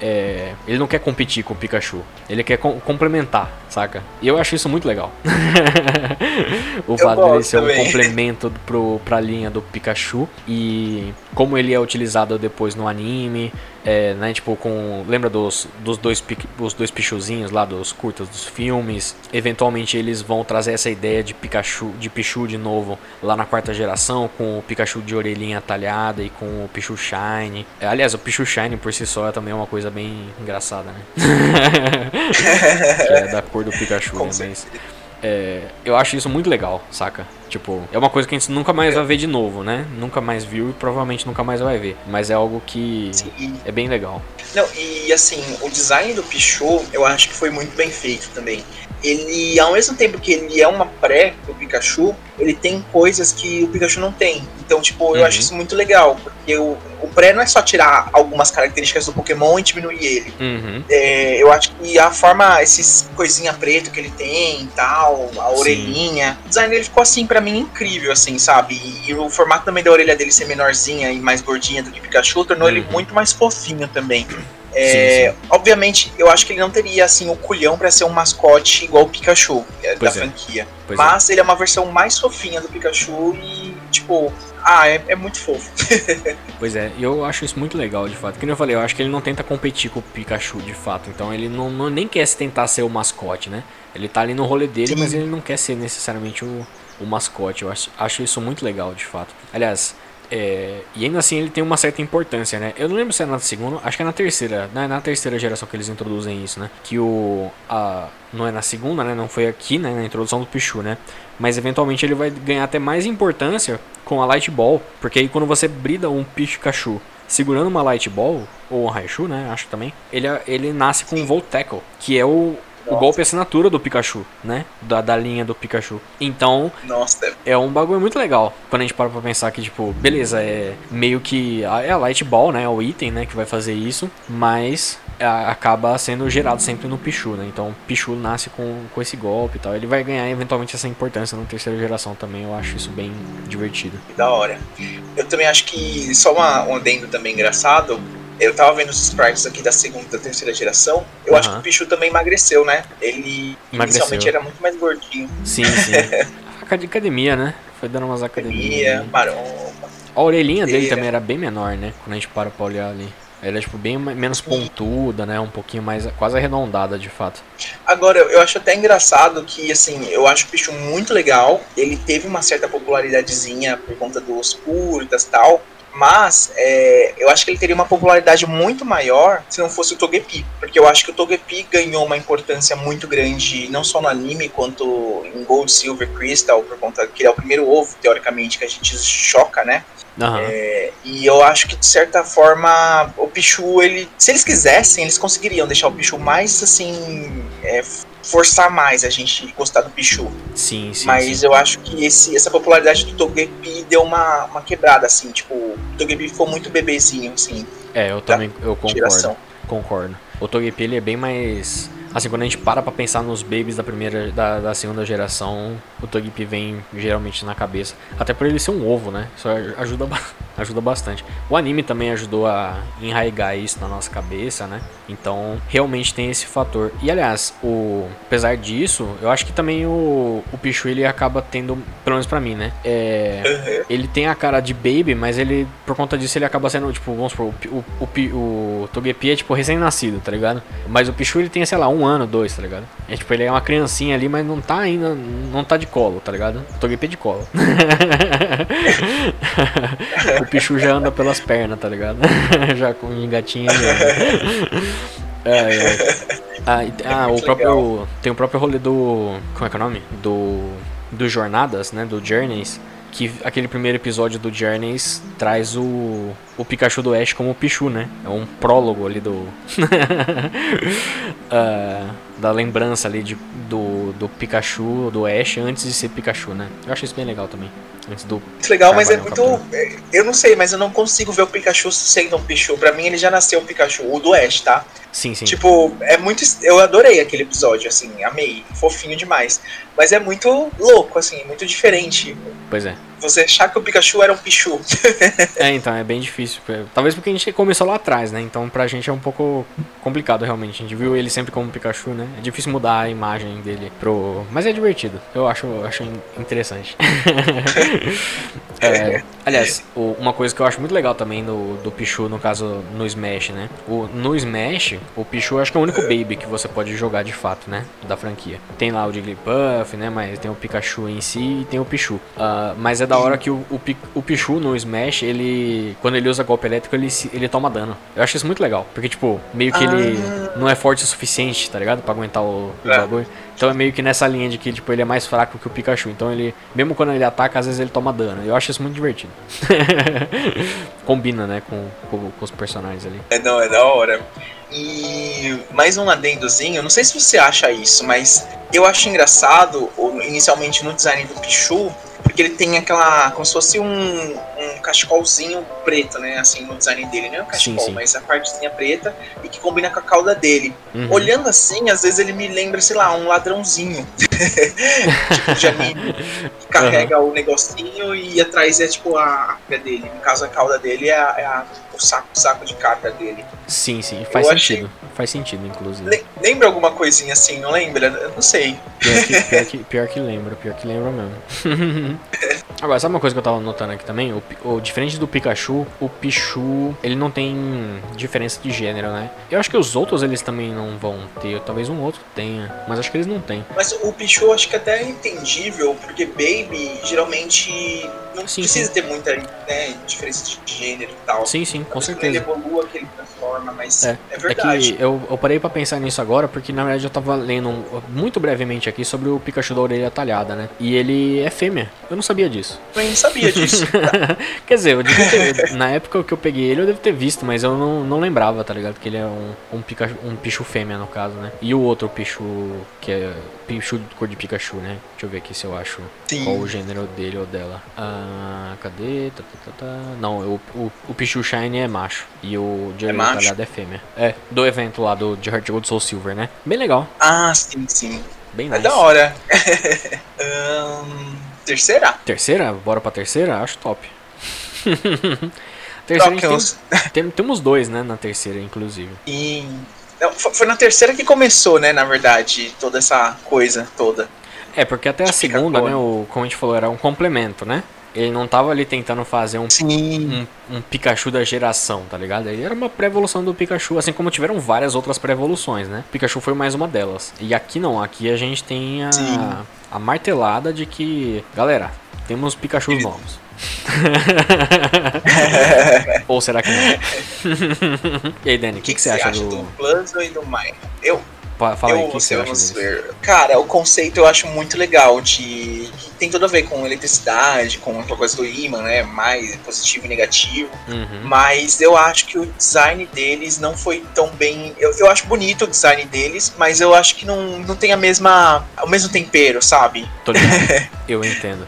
É, ele não quer competir com o Pikachu, ele quer com, complementar, saca? E eu acho isso muito legal. o fato dele ser um complemento pro, pra linha do Pikachu e como ele é utilizado depois no anime, é, né, tipo, com. Lembra dos, dos dois, os dois pichuzinhos lá dos curtas dos filmes? Eventualmente eles vão trazer essa ideia de Pikachu, de Pichu de novo lá na quarta geração, com o Pikachu de orelhinha talhada e com o Pichu Shine. É, aliás, o Pichu Shine por si só é também uma coisa bem engraçada, né? que é da cor do Pikachu, né? Mas, é, eu acho isso muito legal, saca? Tipo, é uma coisa que a gente nunca mais vai ver de novo, né? Nunca mais viu e provavelmente nunca mais vai ver. Mas é algo que Sim. é bem legal. Não, e assim, o design do Pichu eu acho que foi muito bem feito também. Ele, ao mesmo tempo que ele é uma pré do Pikachu, ele tem coisas que o Pikachu não tem. Então, tipo, eu uhum. acho isso muito legal, porque o, o pré não é só tirar algumas características do Pokémon e diminuir ele. Uhum. É, eu acho que a forma, esses coisinha preto que ele tem e tal, a orelhinha, Sim. o design dele ficou assim, para mim, incrível, assim, sabe? E, e, o formato também da orelha dele ser menorzinha e mais gordinha do que Pikachu tornou uhum. ele muito mais fofinho também. É, sim, sim. Obviamente, eu acho que ele não teria assim o culhão para ser um mascote igual o Pikachu é, da é. franquia. Pois Mas é. ele é uma versão mais fofinha do Pikachu e, tipo, ah, é, é muito fofo. pois é, eu acho isso muito legal, de fato. Como eu falei, eu acho que ele não tenta competir com o Pikachu, de fato. Então ele não, não nem quer tentar ser o mascote, né? Ele tá ali no rolê dele, sim. mas ele não quer ser necessariamente o, o mascote. Eu acho, acho isso muito legal, de fato. Aliás, é, e ainda assim ele tem uma certa importância, né? Eu não lembro se é na segunda, acho que é na terceira, né? Na terceira geração que eles introduzem isso, né? Que o. A, não é na segunda, né? Não foi aqui, né? Na introdução do Pichu, né? Mas eventualmente ele vai ganhar até mais importância com a Light Ball. Porque aí quando você brida um Pikachu segurando uma Light Ball, ou um Raichu, né? Acho também, ele, ele nasce com um Volt Tackle, que é o, o golpe é assinatura do Pikachu, né? Da, da linha do Pikachu. Então, Nossa. é um bagulho muito legal. Quando a gente para pra pensar que, tipo, beleza, é meio que. É a Light Ball, né? O item, né? Que vai fazer isso. Mas acaba sendo gerado sempre no Pichu, né? Então Pichu nasce com, com esse golpe e tal. Ele vai ganhar eventualmente essa importância na terceira geração também. Eu acho isso bem divertido. Da hora. Eu também acho que só uma, um adendo também engraçado eu tava vendo os sprites aqui da segunda e da terceira geração. Eu uhum. acho que o Pichu também emagreceu, né? Ele emagreceu. inicialmente era muito mais gordinho. Sim, sim. academia, né? Foi dando umas academias. Academia, maromba. A orelhinha dele também era bem menor, né? Quando a gente para pra olhar ali. Ela é tipo bem menos pontuda, né? Um pouquinho mais quase arredondada de fato. Agora, eu acho até engraçado que assim, eu acho o Pichu muito legal. Ele teve uma certa popularidadezinha por conta dos curtas e tal. Mas é, eu acho que ele teria uma popularidade muito maior se não fosse o Togepi. Porque eu acho que o Togepi ganhou uma importância muito grande, não só no anime, quanto em Gold, Silver, Crystal, por conta que ele é o primeiro ovo, teoricamente, que a gente choca, né? Uhum. É, e eu acho que de certa forma o Pichu, ele, se eles quisessem, eles conseguiriam deixar o Pichu mais assim. É, forçar mais a gente gostar do Pichu. Sim, sim. Mas sim. eu acho que esse, essa popularidade do Togepi deu uma, uma quebrada, assim. Tipo, o Togepi ficou muito bebezinho, assim. É, eu também eu concordo. Geração. Concordo. O Togepi ele é bem mais. Assim, quando a gente para pra pensar nos babies da primeira, da, da segunda geração, o Togepi vem geralmente na cabeça. Até por ele ser um ovo, né? Isso ajuda, ajuda bastante. O anime também ajudou a enraigar isso na nossa cabeça, né? Então, realmente tem esse fator. E aliás, o apesar disso, eu acho que também o, o Pichu ele acaba tendo, pelo menos pra mim, né? É, uhum. Ele tem a cara de baby, mas ele, por conta disso, ele acaba sendo, tipo, vamos supor, o, o, o, o Togepi é tipo recém-nascido, tá ligado? Mas o Pichu ele tem, sei lá, um ano, dois, tá ligado? É tipo, ele é uma criancinha ali, mas não tá ainda, não tá de colo, tá ligado? O Togepi é de colo. o Pichu já anda pelas pernas, tá ligado? já com engatinho ali. É, é. Ah, ah o próprio. Tem o próprio rolê do. Como é que é o nome? Do. Do Jornadas, né? Do Journeys. Que aquele primeiro episódio do Journeys traz o. O Pikachu do Ash como o Pichu, né? É um prólogo ali do. uh, da lembrança ali de, do, do Pikachu, do Ash antes de ser Pikachu, né? Eu acho isso bem legal também. Antes do. Muito legal, mas é muito. É, eu não sei, mas eu não consigo ver o Pikachu sendo um Pichu. Pra mim ele já nasceu um Pikachu, o do Ash, tá? Sim, sim. Tipo, é muito. Eu adorei aquele episódio, assim, amei. Fofinho demais. Mas é muito louco, assim, muito diferente. Pois é. Você achar que o Pikachu era um Pichu. é, então, é bem difícil. Talvez porque a gente começou lá atrás, né? Então pra gente é um pouco complicado realmente. A gente viu ele sempre como Pikachu, né? É difícil mudar a imagem dele pro. Mas é divertido. Eu acho, acho interessante. é, aliás, uma coisa que eu acho muito legal também do, do Pichu, no caso no Smash, né? O, no Smash, o Pichu acho que é o único Baby que você pode jogar de fato, né? Da franquia. Tem lá o Jigglypuff, né? Mas tem o Pikachu em si e tem o Pichu. Uh, mas é da hora que o, o, o, Pichu no Smash, ele. Quando ele usa golpe elétrico, ele, ele toma dano. Eu acho isso muito legal. Porque, tipo, meio que ah. ele não é forte o suficiente, tá ligado? Pra aguentar o, o é. bagulho. Então é meio que nessa linha de que, tipo, ele é mais fraco que o Pikachu. Então ele, mesmo quando ele ataca, às vezes ele toma dano. Eu acho isso muito divertido. Combina, né, com, com, com, os personagens ali. É, não, é da hora. E mais um adendozinho, não sei se você acha isso, mas eu acho engraçado, inicialmente no design do Pichu, porque ele tem aquela. como se fosse um, um cachecolzinho preto, né? Assim, no design dele. Não é um cachecol, sim, sim. mas a partezinha preta e que combina com a cauda dele. Uhum. Olhando assim, às vezes ele me lembra, sei lá, um ladrãozinho. tipo, de anime. Que carrega uhum. o negocinho e atrás é tipo a pé dele. No caso, a cauda dele é, a, é a, o saco, saco de carta dele. Sim, sim, faz Eu sentido. Achei... Faz sentido, inclusive. lembra alguma coisinha assim, não lembra? Eu não sei. Pior que, pior que, pior que lembra, pior que lembra mesmo. Agora, sabe uma coisa que eu tava notando aqui também? O, o, diferente do Pikachu, o Pichu, ele não tem diferença de gênero, né? Eu acho que os outros eles também não vão ter, talvez um outro tenha, mas acho que eles não têm. Mas o Pichu acho que até é entendível, porque Baby geralmente não sim, precisa sim. ter muita né, diferença de gênero e tal. Sim, sim, com certeza. Ele evolua, que ele transforma, mas é, é verdade. É que eu, eu parei pra pensar nisso agora, porque na verdade eu tava lendo muito brevemente aqui sobre o Pikachu da orelha talhada, né? E ele é fêmea. Eu não sabia disso. Eu não sabia disso. Quer dizer, eu ter, na época que eu peguei ele, eu devo ter visto, mas eu não, não lembrava, tá ligado? Que ele é um, um, Pikachu, um Pichu fêmea, no caso, né? E o outro Pichu, que é Pichu de cor de Pikachu, né? Deixa eu ver aqui se eu acho Sim. qual o gênero dele ou dela. Ah, cadê? Tá, tá, tá, tá. Não, o, o, o Pichu Shine é macho. E o de é talhado é fêmea. É, do evento lá do de Heart Gold Soul Silver, né? Bem legal. Ah, sim, sim. Bem é nice. da hora. um, terceira? Terceira? Bora pra terceira? Acho top. terceira tem, tem, temos dois, né, na terceira, inclusive. E não, foi na terceira que começou, né, na verdade, toda essa coisa toda. É, porque até a segunda, né, o, como a gente falou, era um complemento, né? Ele não tava ali tentando fazer um, um, um, Pikachu da geração, tá ligado? Ele era uma pré-evolução do Pikachu, assim como tiveram várias outras pré-evoluções, né? Pikachu foi mais uma delas. E aqui não, aqui a gente tem a, a martelada de que, galera, temos Pikachu novos. Ou será que não? e aí, Dani, o que, que, que, você acha, acha do... do Plus e do Mine? Eu Fala aí, o que você acha ver. Cara, o conceito eu acho muito legal de... Tem tudo a ver com eletricidade, com aquela coisa do imã, né? Mais positivo e negativo. Uhum. Mas eu acho que o design deles não foi tão bem... Eu, eu acho bonito o design deles, mas eu acho que não, não tem a mesma... o mesmo tempero, sabe? Tô ligado. eu entendo.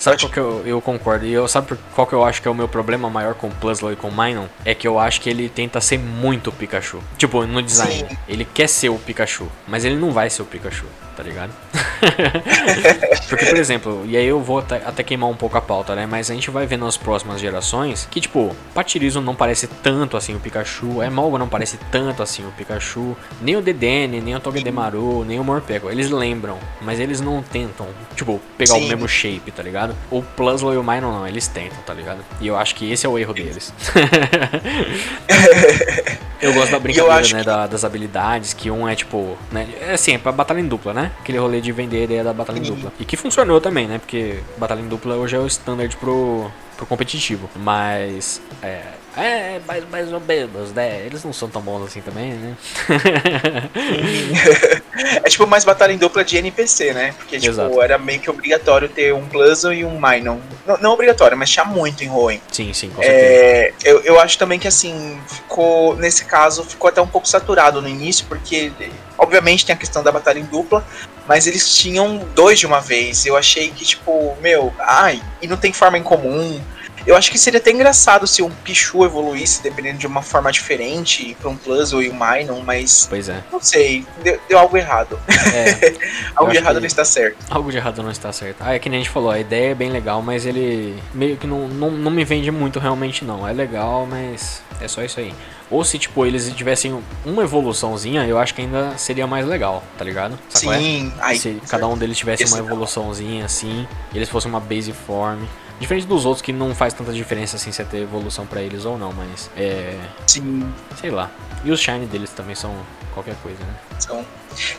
Sabe qual que eu, eu concordo? E eu sabe qual que eu acho que é o meu problema maior com o Pluslow e com o Minun? É que eu acho que ele tenta ser muito o Pikachu. Tipo, no design. Sim. Ele quer ser o Pikachu, mas ele não vai ser o Pikachu. Tá ligado? Porque, por exemplo, e aí eu vou até, até, queimar um pouco a pauta, né? Mas a gente vai ver nas próximas gerações que, tipo, Patirizo não parece tanto assim o Pikachu, Emolga não parece tanto assim o Pikachu, nem o Dedenne, nem o Togedemaru, nem o Morpeko. Eles lembram, mas eles não tentam, tipo, pegar Sim. o mesmo shape, tá ligado? O Pluslo e o Minor não, eles tentam, tá ligado? E eu acho que esse é o erro deles. eu gosto da brincadeira, né, que... da, das habilidades, que um é tipo, né, é assim, é pra batalha em dupla, né? Aquele rolê de vender a ideia da batalha em dupla. E que funcionou também, né? Porque batalha em dupla hoje é o standard pro, pro competitivo. Mas, é, é, mais, mais ou menos, né? Eles não são tão bons assim também, né? é tipo mais batalha em dupla de NPC, né? Porque, tipo, Exato. era meio que obrigatório ter um Puzzle e um Minor. Não, não obrigatório, mas tinha muito em Hoenn. Sim, sim, com certeza. É, eu, eu acho também que, assim, ficou, nesse caso, ficou até um pouco saturado no início, porque, obviamente, tem a questão da batalha em dupla, mas eles tinham dois de uma vez. Eu achei que, tipo, meu, ai, e não tem forma em comum eu acho que seria até engraçado se um Pichu evoluísse dependendo de uma forma diferente para um Plus ou um Minor, mas. Pois é. Não sei, deu, deu algo errado. É, algo de errado não está certo. Algo de errado não está certo. Ah, é que nem a gente falou, a ideia é bem legal, mas ele meio que não, não, não me vende muito realmente, não. É legal, mas é só isso aí. Ou se, tipo, eles tivessem uma evoluçãozinha, eu acho que ainda seria mais legal, tá ligado? Sabe é? Sim. É? Ai, se cada um deles tivesse uma evoluçãozinha assim, e eles fossem uma base form. Diferente dos outros que não faz tanta diferença assim se é ter evolução para eles ou não, mas é. Sim. Sei lá. E os Shine deles também são qualquer coisa, né? São.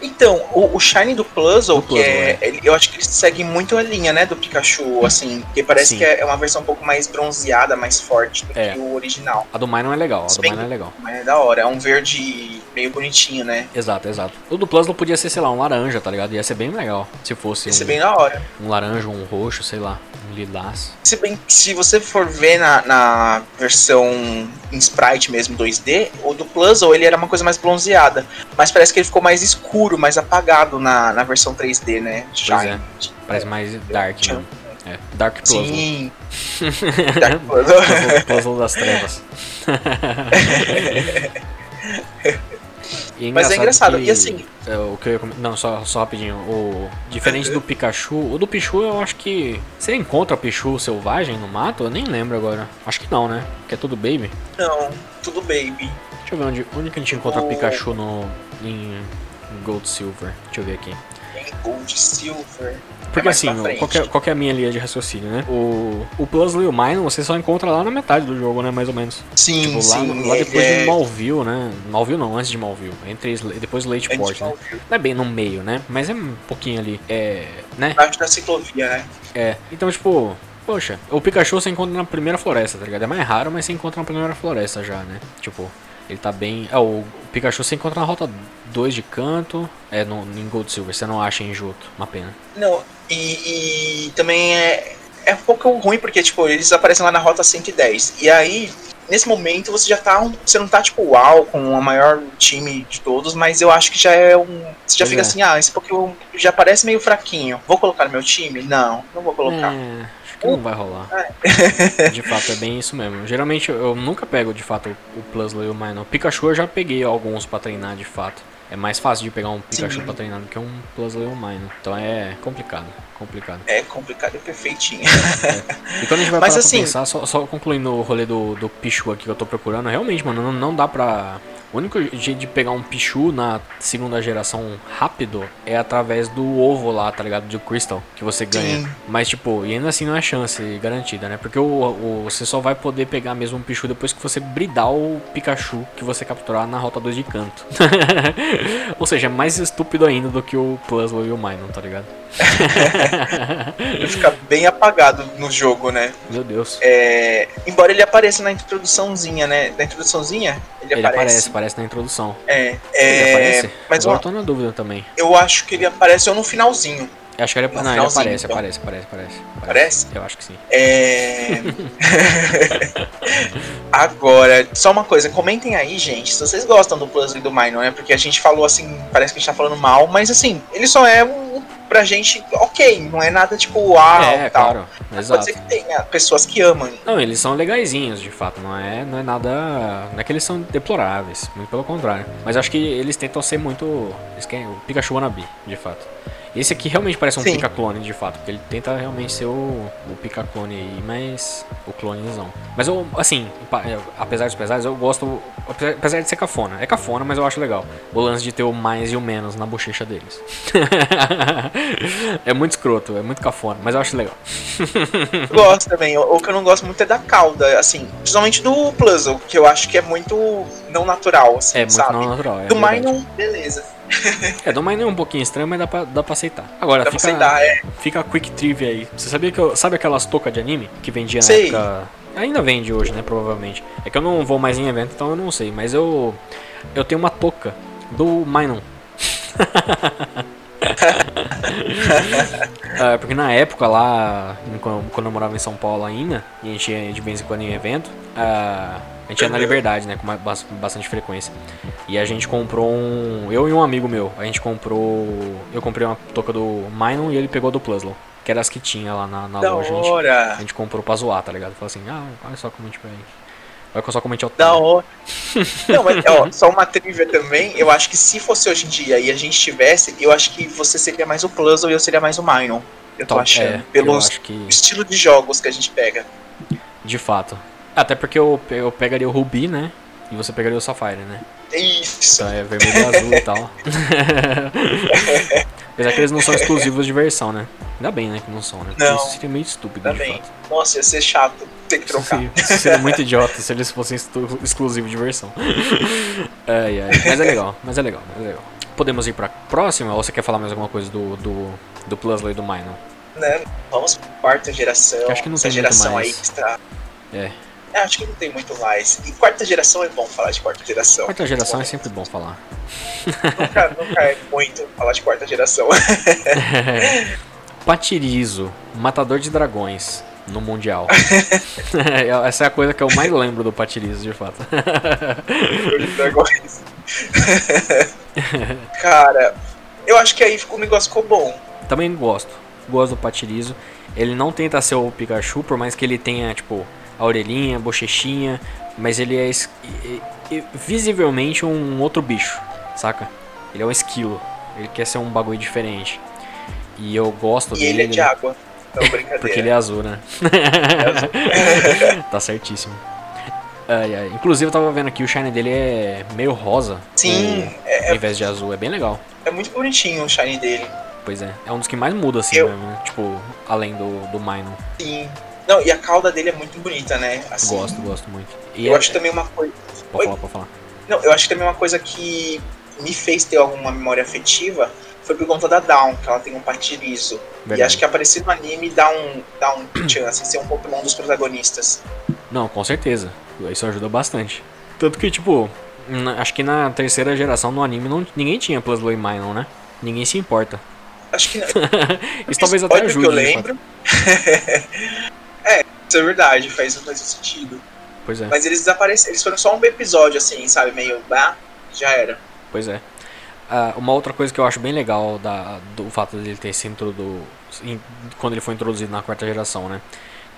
Então, o, o Shine do Puzzle, do que Puzzle, é, é. eu acho que eles seguem muito a linha, né, do Pikachu, assim, que parece Sim. que é uma versão um pouco mais bronzeada, mais forte do é. que o original. A do Minor é legal, a do Minor é legal. Mas é da hora, é um verde meio bonitinho, né? Exato, exato. O do Puzzle podia ser, sei lá, um laranja, tá ligado? Ia ser bem legal, se fosse Ia ser um, bem da hora. Um laranja, um roxo, sei lá, um lilás. Se bem se você for ver na, na versão em sprite mesmo, 2D, o do Puzzle, ele era uma coisa mais bronzeada, mas parece que ele ficou mais escuro, mais apagado na, na versão 3D, né? Pois é. Parece mais dark mesmo. É, Dark Puzzle. Sim. Dark Puzzle. puzzle, puzzle das trevas. E Mas é engraçado, que, e assim. É, o que eu, não, só, só rapidinho. O, diferente do Pikachu, o do Pichu eu acho que. Você encontra o Pichu selvagem no mato? Eu nem lembro agora. Acho que não, né? Que é tudo baby? Não, tudo baby. Deixa eu ver onde, onde que a gente encontra o Pikachu no, em Gold Silver. Deixa eu ver aqui. Gold Silver. Porque é assim, qual é, qual é a minha linha de raciocínio, né? O, o Puzzle e o Mine você só encontra lá na metade do jogo, né? Mais ou menos. Sim, tipo, lá, sim. Lá depois é... de Malville, né? Malville não, antes de Malville. Entre, depois do Lateport, né? Não é bem no meio, né? Mas é um pouquinho ali. É. Né? Parte da ciclovia, né? É. Então, tipo, Poxa, o Pikachu você encontra na primeira floresta, tá ligado? É mais raro, mas você encontra na primeira floresta já, né? Tipo, ele tá bem. Ah, o Pikachu você encontra na rota 2 de canto. É, no, em Gold Silver, você não acha em Joto. Uma pena. Não, e, e também é, é um pouco ruim, porque, tipo, eles aparecem lá na rota 110. E aí, nesse momento, você já tá. Um, você não tá, tipo, uau, com o maior time de todos, mas eu acho que já é um. Você já pois fica é. assim, ah, esse Pokémon já parece meio fraquinho. Vou colocar no meu time? Não, não vou colocar. É que não vai rolar. É. De fato, é bem isso mesmo. Geralmente eu nunca pego de fato o Plusle e o Minor. Pikachu eu já peguei alguns pra treinar de fato. É mais fácil de pegar um Pikachu Sim. pra treinar do que um Plusle ou um Minor. Então é complicado. Complicado. É complicado e perfeitinho. É. E quando a gente vai Mas, assim, pensar, só, só, concluindo o rolê do, do Pichu aqui que eu tô procurando, realmente, mano, não, não dá pra o único jeito de pegar um Pichu na segunda geração rápido é através do ovo lá, tá ligado? Do Crystal, que você ganha. Sim. Mas, tipo, e ainda assim não é chance garantida, né? Porque o, o, você só vai poder pegar mesmo um Pichu depois que você bridar o Pikachu que você capturar na rota 2 de canto. Ou seja, é mais estúpido ainda do que o Puzzle e o Minor, tá ligado? Ele fica bem apagado no jogo, né? Meu Deus. É, embora ele apareça na introduçãozinha, né? Na introduçãozinha, ele, ele aparece. aparece aparece na introdução. É, é ele aparece? Mas Agora eu tô na dúvida também. Eu acho que ele apareceu no finalzinho. Eu acho que ele, no não, ele aparece, então. aparece, aparece, aparece, aparece. Eu acho que sim. É... Agora, só uma coisa, comentem aí, gente, se vocês gostam do Puzzle e do Minor, né? Porque a gente falou assim, parece que a gente tá falando mal, mas assim, ele só é um pra gente, ok, não é nada tipo uau, é, tal. claro, exato. Pode ser que tenha pessoas que amam. Não, eles são legaisinhos, de fato, não é, não é nada, não é que eles são deploráveis, muito pelo contrário. Mas acho que eles tentam ser muito, eles querem o Pikachu wannabe, de fato. Esse aqui realmente parece um Pika-clone, de fato, porque ele tenta realmente ser o, o Pika-clone aí, mas o clonezão. Mas eu, assim, é, apesar dos pesares, eu gosto, apesar de ser cafona. É cafona, mas eu acho legal. O lance de ter o mais e o menos na bochecha deles. é muito escroto, é muito cafona, mas eu acho legal. gosto também. O que eu não gosto muito é da cauda, assim, principalmente do Puzzle, que eu acho que é muito não natural, assim, É muito sabe? não natural, é do. Minor, beleza. É, do Mine é um pouquinho estranho, mas dá pra, dá pra aceitar. Agora, Dá fica, aceitar, é. fica a quick trivia aí. Você sabia que eu, sabe aquelas toucas de anime que vendia na Sei. época? Ainda vende hoje, né? Provavelmente. É que eu não vou mais em evento, então eu não sei. Mas eu eu tenho uma touca do Minon. É, porque na época lá, quando eu morava em São Paulo ainda, e a gente ia de vez em quando em evento, ah, a gente ia na Liberdade, né, com uma- bastante frequência. E a gente comprou um. Eu e um amigo meu, a gente comprou. Eu comprei uma touca do Minon e ele pegou do Puzzle, que era as que tinha lá na, na Da loja. A gente, hora. a gente comprou pra zoar, tá ligado? Falou assim, ah, olha só como a gente vai. Olha só como a gente é Da otário. hora. Não, mas ó, só uma trivia também. Eu acho que se fosse hoje em dia e a gente tivesse, eu acho que você seria mais o Puzzle e eu seria mais o Minon. Eu tô Top, achando. é, pelo acho que. estilo de jogos que a gente pega. De fato. Até porque eu, eu pegaria o Ruby, né? E você pegaria o Sapphire, né? Isso. Então é vermelho e azul e tal. Apesar que eles não são exclusivos de versão, né? Ainda bem, né, que não são, né? Porque Não. isso seria meio estúpido, Ainda de bem. fato. Nossa, ia ser chato ter que trocar. Isso, seria muito idiota se eles fossem exclusivos de versão. ai, ai. Mas é legal, mas é legal, mas é legal. Podemos ir pra próxima ou você quer falar mais alguma coisa do, do, do Plusley e do Minor? Né? Vamos pra quarta geração. Acho que não essa tem muito geração mais. aí que está. É. É, acho que não tem muito mais. E quarta geração é bom falar de quarta geração. Quarta geração é sempre bom falar. Nunca, nunca é muito falar de quarta geração. Patirizo, matador de dragões no Mundial. Essa é a coisa que eu mais lembro do Patirizo, de fato. Dragões. Cara, eu acho que aí o negócio ficou bom. Também gosto. Gosto do Patirizo. Ele não tenta ser o Pikachu, por mais que ele tenha, tipo, a orelhinha, a bochechinha, mas ele é e- e- visivelmente um outro bicho, saca? Ele é um esquilo. Ele quer ser um bagulho diferente. E eu gosto E dele. ele é de água. Não, brincadeira. Porque ele é azul, né? tá certíssimo. Ai, ai. Inclusive eu tava vendo aqui, o shine dele é meio rosa. Sim, o- é, Ao invés de azul. É bem legal. é muito bonitinho o shine dele. Pois é. É um dos que mais muda assim Eu- mesmo, né? Tipo, além do, do Minor. Sim. Não, e a cauda dele é muito bonita, né? Assim, Gosto, gosto muito. E Eu é- acho também uma coisa. Pode Oi? falar, pode falar. Não, eu acho que também uma coisa que me fez ter alguma memória afetiva foi por conta da Dawn, que ela tem um patirizo. E acho que aparecer no anime dá um, dá um chance de ser um Pokémon dos protagonistas. Não, com certeza. Isso ajuda bastante. Tanto que, tipo, acho que na terceira geração no anime não, ninguém tinha Plus Blue e Minor, né? Ninguém se importa. Acho que Isso talvez até ajude. que eu lembro. é, isso é verdade, faz, faz sentido. Pois é, Mas eles desapareceram, eles foram só um episódio assim, sabe? Meio, ah, já era. pois é. Ah, uma outra coisa que eu acho bem legal da, do fato dele ter sido introdu- in- quando ele foi introduzido na quarta geração, né?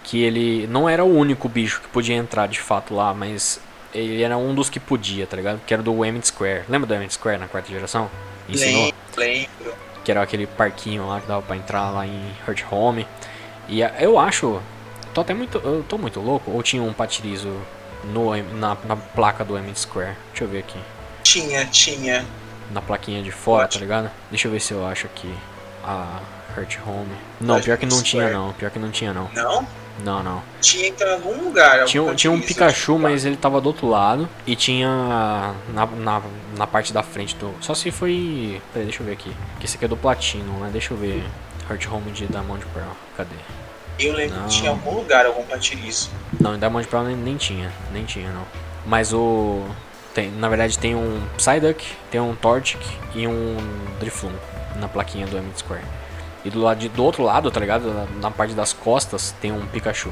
Que ele não era o único bicho que podia entrar de fato lá, mas ele era um dos que podia, tá ligado? Que era do Emmett Square. Lembra do Emmett Square na quarta geração? Ensinou? Lembro, que era aquele parquinho lá que dava pra entrar lá em Hurt Home. E eu acho, tô até muito, eu tô muito louco, ou tinha um patirizo no, na, na placa do Emmett Square. Deixa eu ver aqui, Tinha, tinha. na plaquinha de fora, Pode. tá ligado? Deixa eu ver se eu acho aqui a Hurt Home. Não, Pode pior que não Emmett tinha Square. não, pior que não tinha não. Não? Não, não. Tinha então em algum lugar. Tinha, um- tinha um. Pikachu, mas ele tava do outro lado. E tinha na, na, na parte da frente do. Só se foi. Peraí, deixa eu ver aqui. Que esse aqui é do Platino, né? Deixa eu ver. Heart Home de Diamond Pearl. Cadê? Eu lembro Não. que tinha algum lugar algum patirizo. Não, em Diamond Pearl nem, nem tinha. Nem tinha, não. Mas o. Tem, na verdade tem um Psyduck, tem um Torchic e um Drifloon na plaquinha do Emmett Square. E do, lado do outro lado, tá ligado? Na parte das costas tem um Pikachu.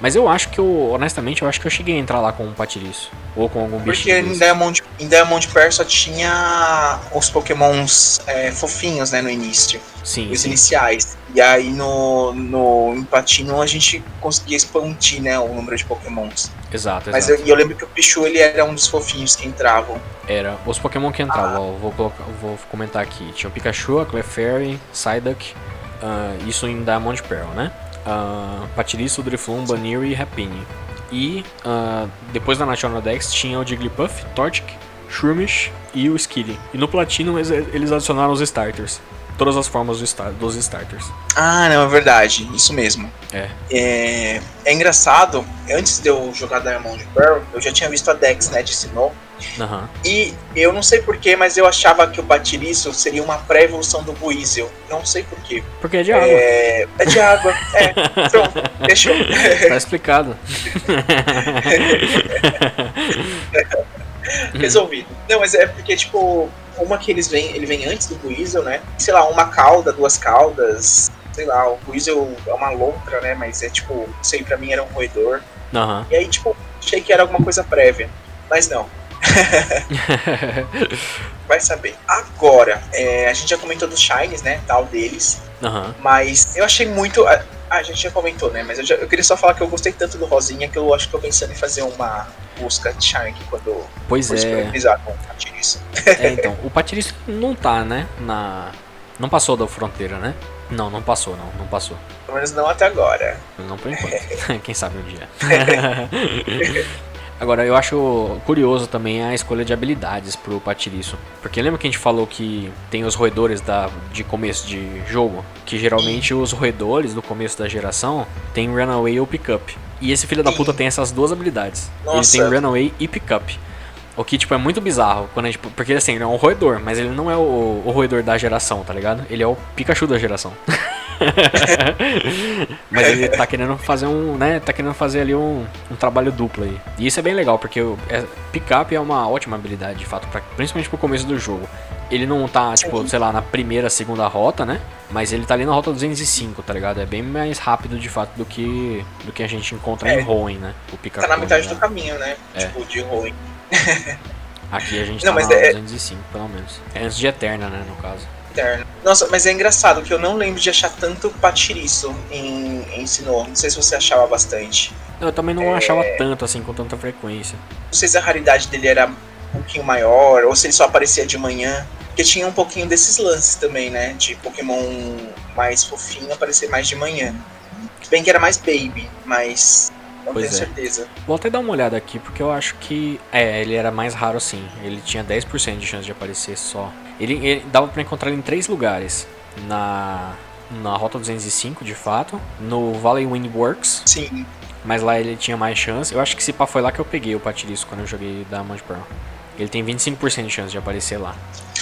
Mas eu acho que eu, honestamente, eu acho que eu cheguei a entrar lá com um patiriço. Ou com algum bicho. Porque em Diamond, em Diamond Pearl só tinha os pokémons é, fofinhos, né, no início. Sim. Os sim. iniciais. E aí no, no em Platino a gente conseguia expandir, né, o número de pokémons. Exato, Mas exato. eu, e eu lembro que o Pichu ele era um dos fofinhos que entravam. Era os Pokémon que entravam, Ah. ó, vou, colocar, vou comentar aqui. Tinha o Pikachu, a Clefairy, Psyduck, ah, isso em Diamond Pearl, né? Uh, Drifloon, Banir e Rapini. E ah, depois da National Dex tinha o Jigglypuff, Torchic, Shroomish e o Skitty. E no Platinum eles, eles adicionaram os Starters. Todas as formas do star- dos Starters. Ah, não, é verdade, isso mesmo. É. É, é engraçado, antes de eu jogar Diamond Pearl, eu já tinha visto a Dex, né, de Sinnoh. Aham. E eu não sei porquê, mas eu achava que o Batiriço seria uma pré-evolução do Buizel. Não sei porquê. Porque é de água. É, é de água. É, pronto, fechou. Tá explicado. Resolvido. Não, mas é porque, tipo, uma que eles vêm, ele vem antes do Buizel, né? Sei lá, uma cauda, duas caudas. Sei lá, o Buizel é uma lontra, né? Mas é tipo, sei, pra mim era um roedor. Aham. E aí, tipo, achei que era alguma coisa prévia. Mas não. Vai saber. Agora, é, a gente já comentou dos Shines, né? Tal deles. Aham. Mas eu achei muito. ah, a gente já comentou, né? Mas eu, já- eu queria só falar que eu gostei tanto do Rosinha que eu acho que tô pensando em fazer uma busca de Shine aqui quando Pois é. com a Tiriça. É, então, o Patrício não tá, né? Na. Não passou da fronteira, né? Não, não passou, não, não passou. Pelo menos não até agora. Não por enquanto. Quem sabe um dia. Agora, eu acho curioso também a escolha de habilidades pro Patiriço. Porque lembra que a gente falou que tem os roedores da, de começo de jogo? Que geralmente os roedores do começo da geração tem Runaway ou Pickup. E esse filho da puta tem essas duas habilidades. Nossa. Ele tem Runaway e Pickup. O que, tipo, é muito bizarro. Quando a gente, porque, assim, ele é um roedor, mas ele não é o, o roedor da geração, tá ligado? Ele é o Pikachu da geração. mas ele tá querendo fazer um, né? Tá querendo fazer ali um, um trabalho duplo aí. E isso é bem legal, porque o é, Pickup é uma ótima habilidade, de fato, pra, principalmente pro começo do jogo. Ele não tá, tipo, sei lá, na primeira, segunda rota, né? Mas ele tá ali na rota 205, tá ligado? É bem mais rápido, de fato, do que do que a gente encontra É. em Hoenn, né? O Pikachu. Tá na metade né? do caminho, né? É. Tipo, de ruim. Aqui a gente Não, tá na é- 205, pelo menos. É antes de Eterna, né, no caso. Eterno. Nossa, mas é engraçado que eu não lembro de achar tanto patiriço em, em Sinnoh. Não sei se você achava bastante. Eu também É. não achava tanto, assim, com tanta frequência. Não sei se a raridade dele era um pouquinho maior, ou se ele só aparecia de manhã. Porque tinha um pouquinho desses lances também, né? De Pokémon mais fofinho aparecer mais de manhã. Se bem que era mais baby, mas não Pois tenho é. certeza. Vou até dar uma olhada aqui, porque eu acho que... É, ele era mais raro, sim. Ele tinha 10% de chance de aparecer só. Ele, ele dava pra encontrar ele em três lugares. Na... Na Rota 205, de fato. No Valley Wind Works. Sim, Mas lá ele tinha mais chance. Eu acho que se pá foi lá que eu peguei o Patirisco quando eu joguei Diamond Pearl. Ele tem 25% de chance de aparecer lá.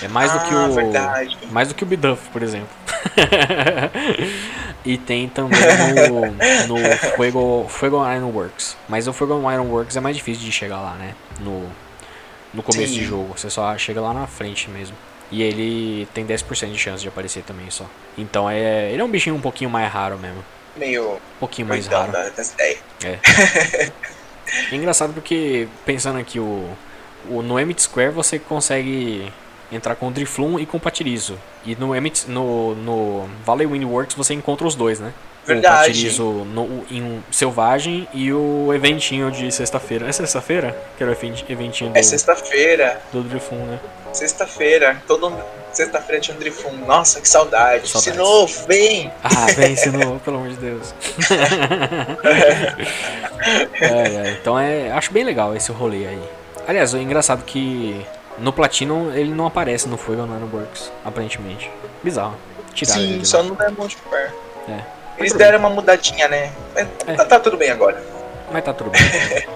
É mais do que Ah, o. verdade. Mais do que o Biduff, por exemplo. e tem também no, no Fuego, Fuego Iron Works. Mas o Fuego Iron Works é mais difícil de chegar lá, né? No, no começo Sim. de jogo. Você só chega lá na frente mesmo. E ele tem 10% de chance de aparecer também só. Então é. Ele é um bichinho um pouquinho mais raro mesmo. Meio Um pouquinho mais raro. das ideias. É engraçado porque, pensando aqui, o, o, no Emmet Square você consegue entrar com o Drifloon e com o Patirizo. E no, Emmet, no, no Valley Wind Works você encontra os dois, né? Verdade. O Patirizo no, em um Selvagem e o eventinho de sexta-feira. É sexta-feira? Que era o event- eventinho do, É sexta-feira. do Drifloon, né? Sexta-feira. Todo sexta-feira tinha um. Nossa, que saudade. Saudades. Sinnoh, vem! Ah, vem, ensinou, pelo amor de Deus. É, é, então é, acho bem legal esse rolê aí. Aliás, é engraçado que no Platinum ele não aparece no Fuego Nanoworks, aparentemente. Bizarro. Tiraram Sim, só lá. não Diamond Pearl. É. Eles deram uma mudadinha, né? Mas É. tá, tá tudo bem agora. Mas tá tudo bem.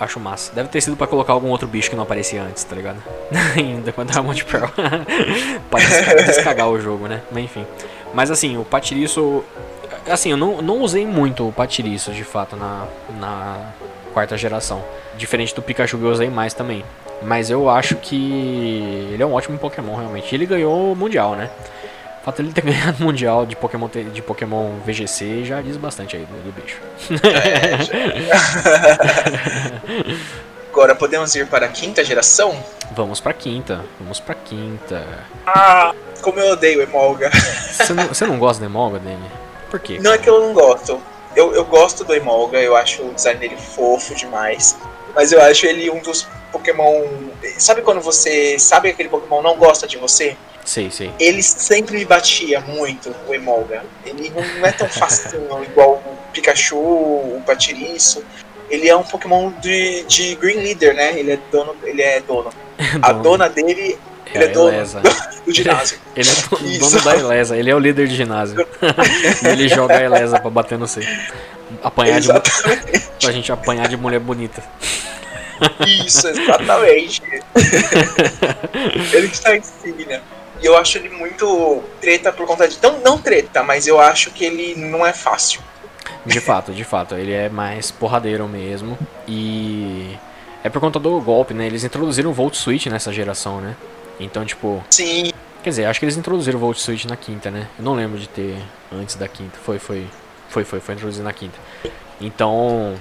Acho massa. Deve ter sido pra colocar algum outro bicho que não aparecia antes, tá ligado? Ainda quando era Monte Pearl. pra des- descagar o jogo, né? Mas enfim. Mas assim, o Patiriço. Assim, eu não, não usei muito o Patiriço de fato na, na quarta geração. Diferente do Pikachu que eu usei mais também. Mas eu acho que ele é um ótimo Pokémon realmente. Ele ganhou o Mundial, né? O fato dele ter ganhado o Mundial de Pokémon, de Pokémon VGC já diz bastante aí do, do bicho. É, Agora podemos ir para a quinta geração? Vamos para quinta, vamos para quinta. Ah, como eu odeio Emolga. Você não, você não gosta do Emolga, Dani? Por quê? Não é que eu não gosto. Eu, eu gosto do Emolga, eu acho o design dele fofo demais. Mas eu acho ele um dos Pokémon. Sabe quando você sabe que aquele Pokémon não gosta de você? Sei, sei. Ele sempre me batia muito, o Emolga. Ele não é tão fácil igual o Pikachu, o Patiriço. Ele é um Pokémon de, de Green Leader, né? Ele é dono. Ele é dono. A dona dele É ele é a dono Elesa. do, ginásio. Ele é dono, Isso. dono da Elesa, ele é o líder de ginásio. e ele joga a Elesa pra bater no C. Apanhar de, Exatamente. pra gente apanhar de mulher bonita. Isso, exatamente. ele que está em Signa. E eu acho ele muito treta por conta de. Não, não treta, mas eu acho que ele não é fácil. De fato, de fato, ele é mais porradeiro mesmo. E é por conta do golpe, né? Eles introduziram o Volt Switch nessa geração, né? Então, tipo, Sim, quer dizer, acho que eles introduziram o Volt Switch na quinta, né? Eu não lembro de ter antes da quinta. Foi, foi, foi, foi, foi introduzido na quinta. Então,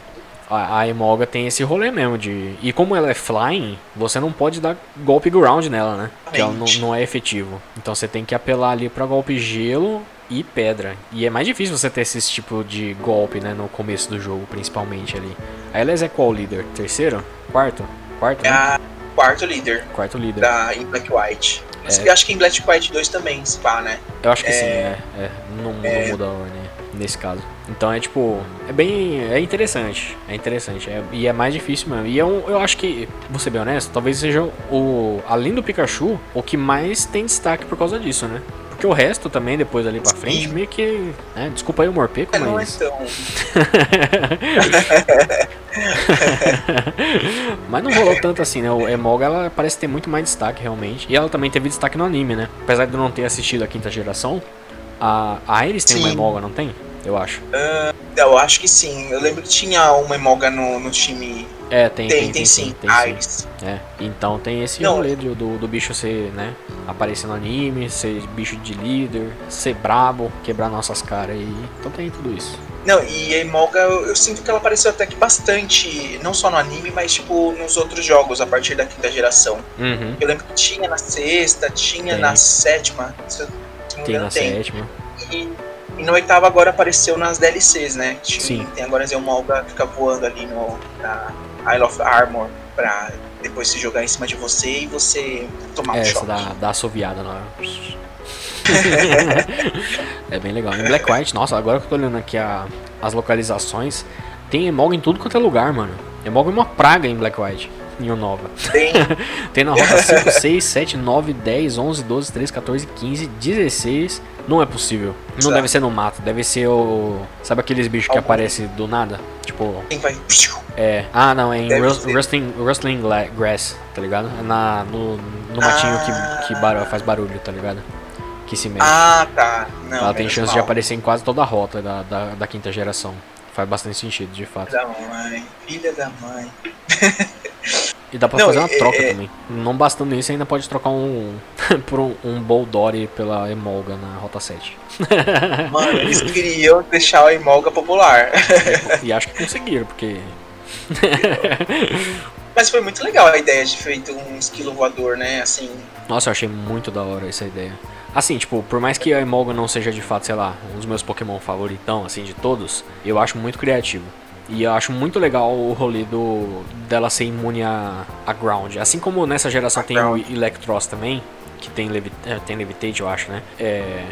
a, a Emolga tem esse rolê mesmo de. E como ela é flying, você não pode dar golpe ground nela, né? Que ela não, é efetivo. Então você tem que apelar ali pra golpe gelo e pedra. E é mais difícil você ter esse tipo de golpe, né? No começo do jogo, principalmente ali. A Eles é qual líder? Terceiro? Quarto? Quarto? é né? quarto líder Quarto líder. da, em Black White. É. eu acho que em Black White 2 também, se pá, né? Eu acho que sim, É. é. é. Não, não muda a ordem nesse caso. Então é tipo. É bem. É interessante. É interessante. é- e é mais difícil mesmo. E é um, eu acho que, vou ser bem honesto, talvez seja o. Além do Pikachu, o que mais tem destaque por causa disso, né? Porque o resto também, depois ali pra frente, meio que. Né, desculpa aí o Morpeco, É, não é mas. tão. Mas não rolou tanto assim, né? O Emolga ela parece ter muito mais destaque realmente. E ela também teve destaque no anime, né? Apesar de eu não ter assistido a quinta geração, a, a Iris tem uma Sim. Emolga, não tem? Eu acho. Eu acho que sim. Eu lembro que tinha uma Emolga no, no time. É, tem, Tem, tem, sim. tem sim. Iris. É, então tem esse Não. rolê do, do, bicho ser, né, aparecer no anime, ser bicho de líder, ser brabo, quebrar nossas caras aí. Então tem tudo isso. Não, e a Emolga, eu, eu sinto que ela apareceu até que bastante, não só no anime, mas tipo nos outros jogos a partir da quinta geração. Uhum. Eu lembro que tinha na sexta, tinha Tem. na sétima, Tem na tem. sétima. E, e no oitavo agora apareceu nas DLCs, né? Sim. Tem agora a Emolga que fica voando ali no, na Isle of Armor pra depois se jogar em cima de você e você tomar um É, essa choque. da, da assoviada lá. é bem legal. Em Black White, nossa, agora que eu tô olhando aqui a, as localizações, tem Emolga em tudo quanto é lugar, mano. Emolga é uma praga em Black White. Em Nova. Tem, Tem na rota 5, 6, 7, 9, 10, 11, 12, 13, 14, 15, 16. Não é possível. Não Exato. deve ser no mato, deve ser o. Sabe aqueles bichos que aparecem do nada? Tipo, tem vai. é. Ah, não, é em Rust-. Rustling, Rustling Grass, tá ligado? É Na, no, no matinho Ah. que, que barulho, faz barulho, tá ligado? Que se mexe. Ah, tá. Não, Ela tem chance de mal. aparecer em quase toda a rota da, da, da quinta geração. Faz bastante sentido, de fato. Filha da mãe, filha da mãe. E dá pra Não, fazer uma é- troca é- também. Não bastando isso, ainda pode trocar um por um, um Boldori pela Emolga na Rota 7. Mano, eles queriam deixar a Emolga popular. e acho que conseguiram, porque. Mas foi muito legal a ideia de feito um esquilo voador, né? Assim, Nossa, eu achei muito da hora essa ideia. Assim, tipo, por mais que a Emolga não seja de fato, sei lá, um dos meus Pokémon favoritão, assim, de todos, eu acho muito criativo. E eu acho muito legal o rolê do, dela ser imune a, a Ground. Assim como nessa geração A tem o Ground. Electros também, que tem, levi é, tem Levitate, eu acho, né? É,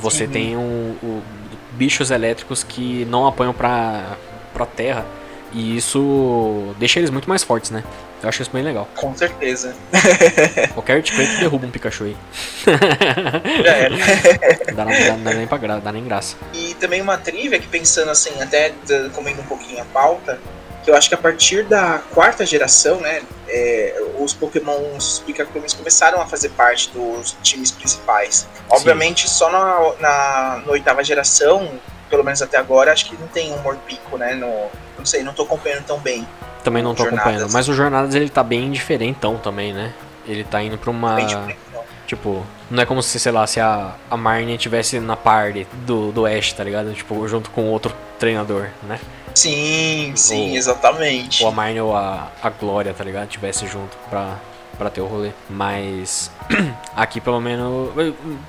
você Sim. tem um, o- bichos elétricos que não apanham pra, pra terra. E isso deixa eles muito mais fortes, né? Eu acho isso bem legal. com certeza. Qualquer Earthquake derruba um Pikachu aí. Já era. Dá, dá, dá nem pra gra, dá nem graça. E também uma trivia que pensando assim, até comendo um pouquinho a pauta, que eu acho que a partir da quarta geração, né, é, os Pokémons Pikachu's começaram a fazer parte dos times principais. Obviamente só na, na, na oitava geração, pelo menos até agora, acho que não tem um Morpico, né, no, não sei, não tô acompanhando tão bem. Também não tô Jornadas. acompanhando. Mas o Jornadas ele tá bem diferentão também, né? Ele tá indo pra uma. Tipo, não é como se, sei lá, se a, a Marnie tivesse na party do, do Ash, tá ligado? Tipo, junto com outro treinador, né? Sim, sim, ou, exatamente. Ou a Marnie ou a, a Glória, tá ligado? Tivesse junto pra, pra ter o rolê. Mas aqui pelo menos.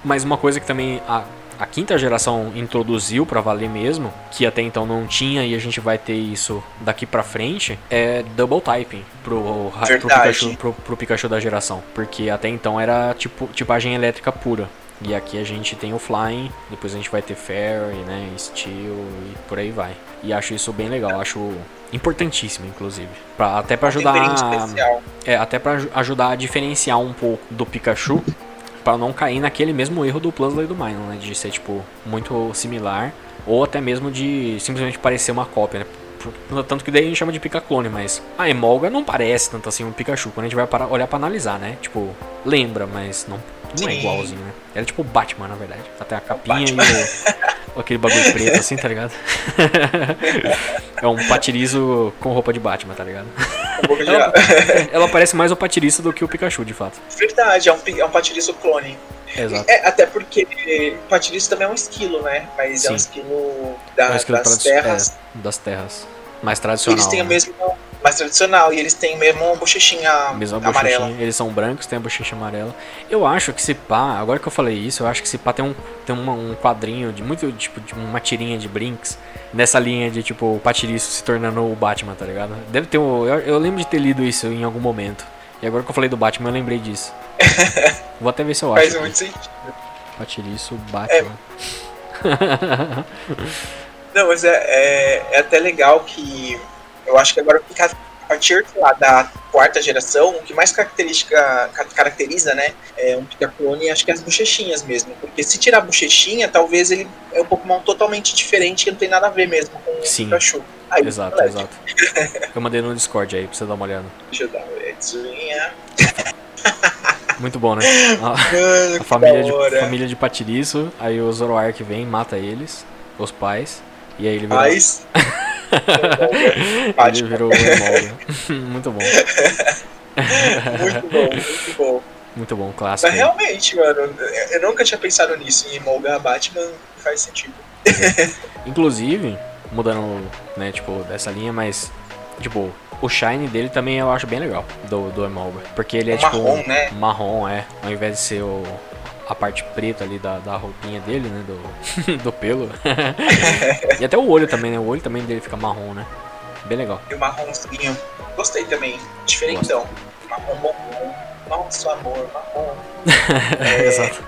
Mais uma coisa que também. A, a quinta geração introduziu para valer mesmo, que até então não tinha e a gente vai ter isso daqui para frente, é double typing pro, pro, Pikachu, pro, pro Pikachu da geração. Porque até então era tipo tipagem elétrica pura. E aqui a gente tem o Flying, depois a gente vai ter Fairy, né, Steel e por aí vai. E acho isso bem legal, acho importantíssimo inclusive, pra, até para ajudar é, até para ajudar a diferenciar um pouco do Pikachu para não cair naquele mesmo erro do Plus e do Minor, né? De ser, tipo, muito similar. Ou até mesmo de simplesmente parecer uma cópia, né? Tanto que daí a gente chama de Pika-clone, mas a Emolga não parece tanto assim um Pikachu. Quando a gente vai para, olhar para analisar, né? Tipo, lembra, mas não, não é igualzinho, né? Era tipo o Batman, na verdade. Até a capinha e o, aquele bagulho preto assim, tá ligado? é um patirizo com roupa de Batman, tá ligado? ela, ela parece mais o patiriço do que o Pikachu, de fato. Verdade, é um, é um patiriço clone. Exato. É, até porque patiriço também é um esquilo, né? Mas Sim. é um esquilo, da, é um esquilo das terras. É, das terras. Mais tradicional. Eles têm né? o mesmo mais tradicional. E eles têm mesmo uma bochechinha Mesma amarela. Bochechinha, eles são brancos, tem a bochecha amarela. Eu acho que se pá, agora que eu falei isso, eu acho que se pá tem um, tem uma, um quadrinho de muito, tipo, de uma tirinha de Brinks nessa linha de, tipo, o Patiriço se tornando o Batman, tá ligado? Deve ter um. Eu, eu lembro de ter lido isso em algum momento. E agora que eu falei do Batman, eu lembrei disso. Vou até ver se eu acho. Faz muito sentido. Patiriço, Batman. É... Não, mas é, é, é até legal que eu acho que agora fica a partir lá, da quarta geração, o que mais característica, caracteriza né, é um Pika-clone, acho que é as bochechinhas mesmo. Porque se tirar a bochechinha, talvez ele é um Pokémon totalmente diferente, que não tem nada a ver mesmo com Sim. o Pikachu. Aí, exato, exato. Eu mandei no Discord aí pra você dar uma olhada. Deixa eu dar uma olhadinha. Muito bom, né? A, a família, de, família de Patiriço, aí o Zoroark vem, mata eles, os pais, e aí ele vira... Ele virou o muito bom. muito bom, muito bom. Muito bom, clássico. Mas realmente, mano, eu nunca tinha pensado nisso, em emolgar Batman faz sentido. Inclusive, mudando, né, tipo, dessa linha, mas, tipo, o shine dele também eu acho bem legal, do, do Emolga. Porque ele é, tipo, marrom, né? marrom, é, ao invés de ser o, a parte preta ali da, da roupinha dele, né? Do, do pelo. e até o olho também, né? O olho também dele fica marrom, né? Bem legal. E o marronzinho. Gostei também. Diferentão. Marrom bombom. Marrom seu amor, marrom. é... Exato.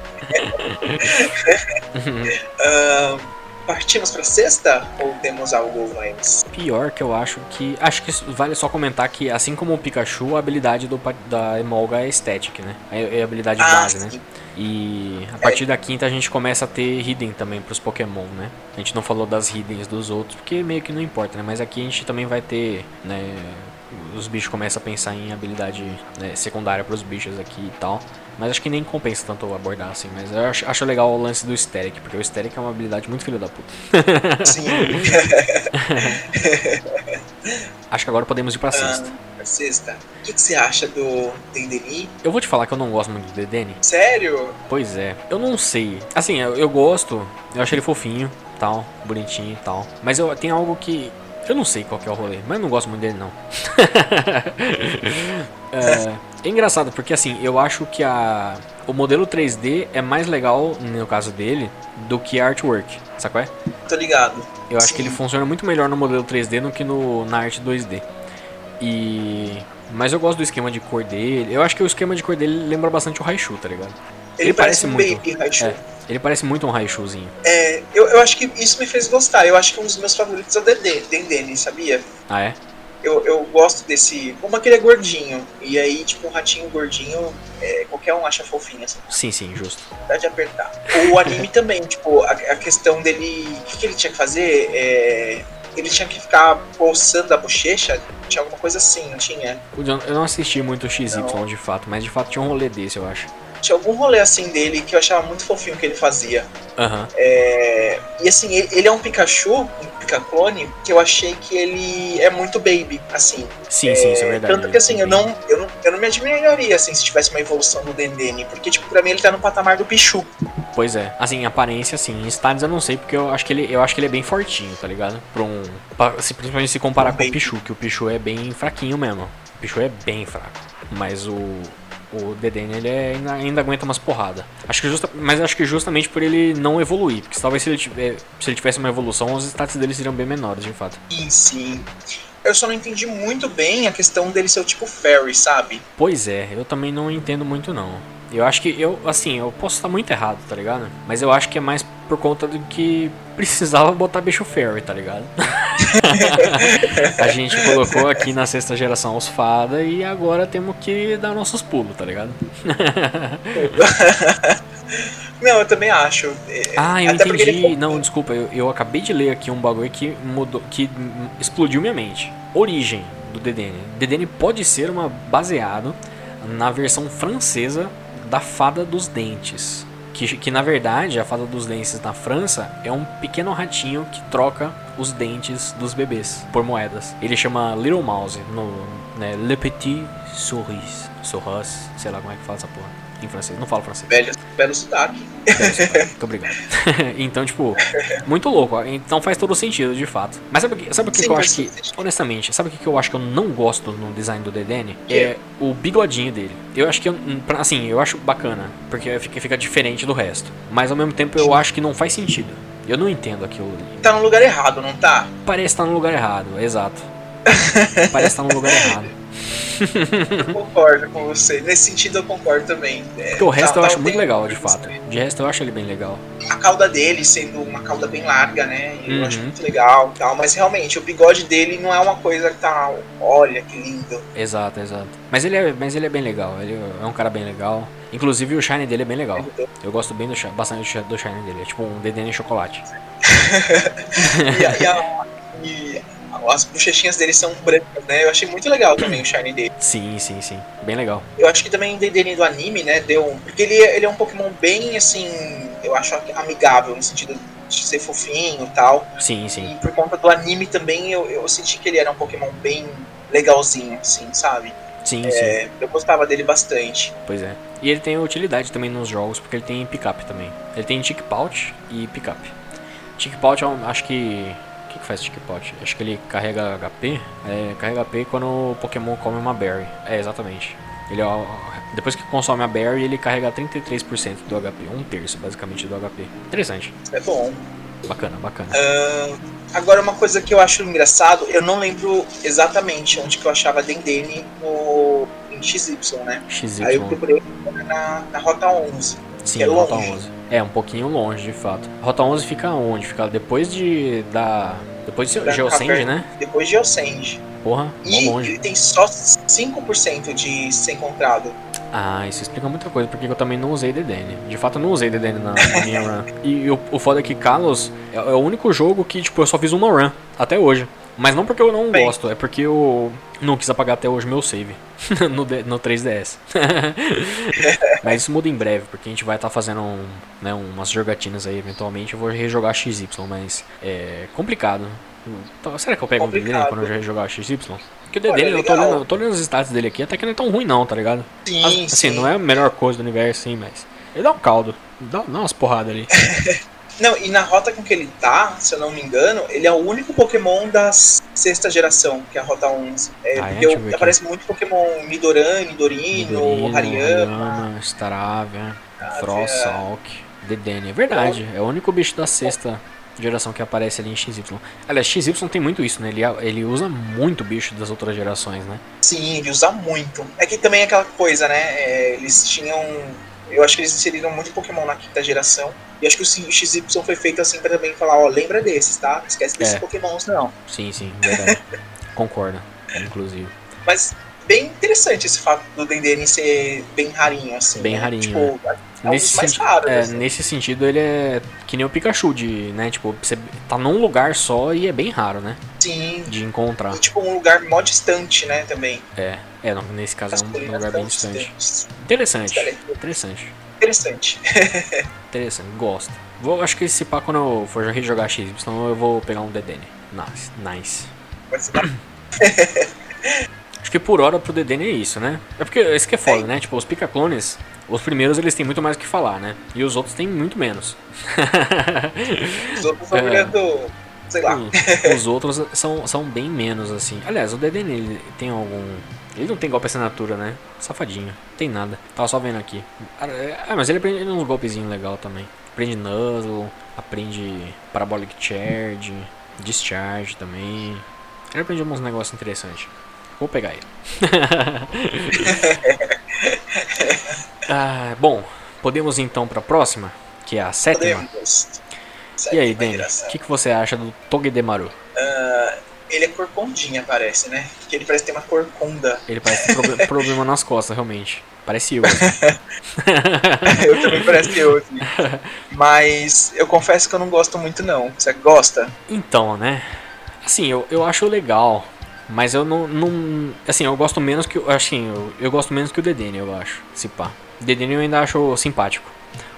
uh, partimos pra sexta ou temos algo mais? Pior que eu acho que. Acho que vale só comentar que, assim como o Pikachu, a habilidade do, da Emolga é estética, né? É, é a habilidade ah, base, né? sim. né? E a partir da quinta a gente começa a ter hidden também pros Pokémon, né? A gente não falou das hiddens dos outros, porque meio que não importa, né? Mas aqui a gente também vai ter, né? Os bichos começam a pensar em habilidade né, secundária pros bichos aqui e tal. Mas acho que nem compensa tanto abordar assim. Mas eu acho, acho legal o lance do Steric, porque o Steric é uma habilidade muito filho da puta. Sim. acho que agora podemos ir pra sexta. Ah sexta. O que, que você acha do Dendeni? Eu vou te falar que eu não gosto muito do Dedenne. Sério? Pois é. Eu não sei. Assim, eu, eu gosto. Eu acho ele fofinho, tal, bonitinho e tal. Mas eu tem algo que eu não sei qual é o rolê, mas eu não gosto muito dele não. é, é, engraçado porque assim, eu acho que a o modelo 3D é mais legal no caso dele do que a artwork, sacou é? Tô ligado. Eu acho Sim. que ele funciona muito melhor no modelo 3D do que no na arte 2D. E. Mas eu gosto do esquema de cor dele. Eu acho que o esquema de cor dele lembra bastante o Raichu, tá ligado? Ele, ele parece, um muito. Baby Raichu. É, ele parece muito um Raichuzinho. É, eu, eu acho que isso me fez gostar. Eu acho que um dos meus favoritos é o Dendene, sabia? Ah, é? Eu, eu gosto desse. Como aquele é gordinho. E aí, tipo, um ratinho gordinho, é, qualquer um acha fofinho, assim. Sim, sim, justo. Dá de apertar. O anime também, tipo, a, a questão dele. O que, que ele tinha que fazer? É ele tinha que ficar pulsando a bochecha, tinha alguma coisa assim, não tinha? Eu não assisti muito o XY não. de fato, mas de fato tinha um rolê desse, eu acho. Tinha algum rolê assim dele que eu achava muito fofinho que ele fazia. Uhum. É... E assim, ele é um Pikachu, um Pika-clone, que eu achei que ele é muito baby, assim. Sim, é... sim, isso é verdade. Tanto que assim, eu não, eu não, eu não me admiraria, assim, se tivesse uma evolução do Dendene, porque, tipo, pra mim ele tá no patamar do Pichu. Pois é. Assim, aparência, assim, em estádios eu não sei, porque eu acho que ele, eu acho que ele é bem fortinho, tá ligado? Pra um... Pra, se, principalmente se comparar com o Pichu, que o Pichu é bem fraquinho mesmo. O Pichu é bem fraco. Mas o... O Deden ele é, ainda, ainda, aguenta umas porradas. Acho que justa, mas acho que justamente por ele não evoluir. Porque talvez se ele, tiver, se ele tivesse uma evolução, os status dele seriam bem menores, de fato. Sim, sim. Eu só não entendi muito bem a questão dele ser o tipo Fairy, sabe? Pois é, eu também não entendo muito não. Eu acho que eu, assim, eu posso estar muito errado, tá ligado? Mas eu acho que é mais por conta do que precisava botar bicho fairy, tá ligado? a gente colocou aqui na sexta geração os fada e agora temos que dar nossos pulos, tá ligado? Não, eu também acho. Ah, eu Até entendi. Ele... Não, desculpa, eu, eu acabei de ler aqui um bagulho que mudou, que explodiu minha mente. Origem do DDN. DDN pode ser uma baseado na versão francesa da Fada dos Dentes. Que, que na verdade a Fada dos Dentes na França é um pequeno ratinho que troca os dentes dos bebês por moedas. Ele chama Little Mouse, no, né, Le Petit Souris, Souris, sei lá como é que fala essa porra em francês. Não falo francês. Belo, belo sotaque. Muito obrigado. então, tipo, muito louco. Então faz todo sentido, de fato. Mas sabe o que, sabe o que, Sim, que eu acho que, honestamente, sabe o que, que eu acho que eu não gosto no design do Dedene? É o bigodinho dele. Eu acho que, assim, eu acho bacana, porque fica, fica diferente do resto. Mas ao mesmo tempo eu acho que não faz sentido. Eu não entendo aquilo. Tá no lugar errado, não tá? Parece estar tá no lugar errado, exato. Parece estar tá no lugar errado concordo com você. Nesse sentido, eu concordo também. É, o resto tá, eu acho muito legal, de fato. De resto, eu acho ele bem legal. A cauda dele sendo uma cauda bem larga, né? Eu uhum. acho muito legal tal. Mas realmente, o bigode dele não é uma coisa que tá. Olha que lindo. Exato, exato. Mas ele é, mas ele é bem legal. Ele é um cara bem legal. Inclusive, o shine dele é bem legal. Eu gosto bem do, bastante do shine dele. É tipo um DDN chocolate. e, a, e, a, e as bochechinhas dele são brancas, né? Eu achei muito legal também o Shine dele. Sim, sim, sim. Bem legal. Eu acho que também dele do anime, né, deu. Porque ele, ele é um Pokémon bem, assim, eu acho amigável, no sentido de ser fofinho e tal. Sim, sim. E por conta do anime também, eu, eu senti que ele era um Pokémon bem legalzinho, assim, sabe? Sim, é, sim. Eu gostava dele bastante. Pois é. E ele tem utilidade também nos jogos, porque ele tem pick-up também. Ele tem tick pouch e pick-up. Tick pouch, acho que que, que faz Tickpot? Acho que ele carrega HP. É, carrega HP quando o Pokémon come uma Berry. É, exatamente. Ele, ó, depois que consome a Berry, ele carrega 33% do HP. Um terço, basicamente, do HP. Interessante. É bom. Bacana, bacana. Uh, agora, uma coisa que eu acho engraçado, eu não lembro exatamente onde que eu achava Dendene no, em XY, né? XY. Aí eu procurei na, na Rota 11. Sim, é Rota 11. É, um pouquinho longe, de fato. Rota 11 fica onde? Fica depois de. da. Depois de Geosend, né? Depois de Geosend. Porra, e longe. ele tem só 5% de ser encontrado. Ah, isso explica muita coisa, porque eu também não usei DDN. De fato, eu não usei DDN na, na minha run. E o, o foda é que Kalos é, é, o único jogo que, tipo, eu só fiz uma run, até hoje. Mas não porque eu não Bem. gosto, é porque eu não quis apagar até hoje meu save no, no 3DS. Mas isso muda em breve, porque a gente vai estar tá fazendo um, né, umas jogatinas aí eventualmente. Eu vou rejogar XY, mas é complicado. Então, será que eu pego complicado. um DD quando eu rejogar XY? Porque o DD, eu, tô olhando, eu tô olhando os status dele aqui, até que não é tão ruim não, tá ligado? Sim, assim, sim. não é a melhor coisa do universo, sim, mas ele dá um caldo. Dá, dá umas porradas ali. Não, e na rota com que ele tá, se eu não me engano, ele é o único Pokémon da sexta geração, que é a Rota 11. É, ah, é? porque aparece muito Pokémon Nidoran, Nidorino, Nidorino Hariyama. Staravia, Frostalk, Dedenne. É verdade, é o único bicho da sexta geração que aparece ali em XY. Aliás, XY tem muito isso, né? Ele, ele usa muito bicho das outras gerações, né? Sim, ele usa muito. É que também é aquela coisa, né? É, eles tinham eu acho que eles inseriram muito Pokémon na quinta geração. E acho que o XY foi feito assim pra também falar, ó, lembra desses, tá? Esquece desses é. Pokémons, não. Sim, sim, verdade. Concordo, inclusive. Mas bem interessante esse fato do Dendene ser bem rarinho, assim. Bem né? rarinho. Tipo, é. É nesse, senti raros, é, assim. nesse sentido, ele é que nem o Pikachu, de, né? Tipo, você tá num lugar só e é bem raro, né? Sim. De encontrar. E, tipo, um lugar mó distante, né, também. É, é não, nesse caso As é um lugar bem distante. Interessante. Interessante. Interessante. Interessante, gosto. Vou, acho que esse pá, quando eu for rejogar XY, eu vou pegar um DDN. Nice. nice. Acho que por hora pro Dedenne é isso, né? É porque esse que é foda, é. né? Tipo, os pica-clones, os primeiros eles têm muito mais o que falar, né? E os outros têm muito menos. os outros são é. do... sei lá. os outros são, são bem menos, assim. Aliás, o Dedenne, ele tem algum... Ele não tem golpe assinatura, né? Safadinho. Tem nada. Tava só vendo aqui. Ah, mas ele aprende uns golpezinhos legal também. Aprende Nuzzle, aprende Parabolic Charge, Discharge também. Ele aprende uns negócios interessantes. Vou pegar ele. ah, bom, podemos então para a próxima, que é a sétima. E aí, Dani, o que, que você acha do Togedemaru? Uh, ele é corcondinha, parece, né? Porque ele parece ter uma corcunda. Ele parece ter problema nas costas, realmente. Parece eu. Assim. eu também parece eu. Assim. Mas eu confesso que eu não gosto muito, não. Você gosta? Então, né? Assim, eu, eu acho legal. Mas eu não, não. Assim, eu gosto menos que. Assim, eu, eu gosto menos que o Dedenne, eu acho. Se pá. Dedenne eu ainda acho simpático.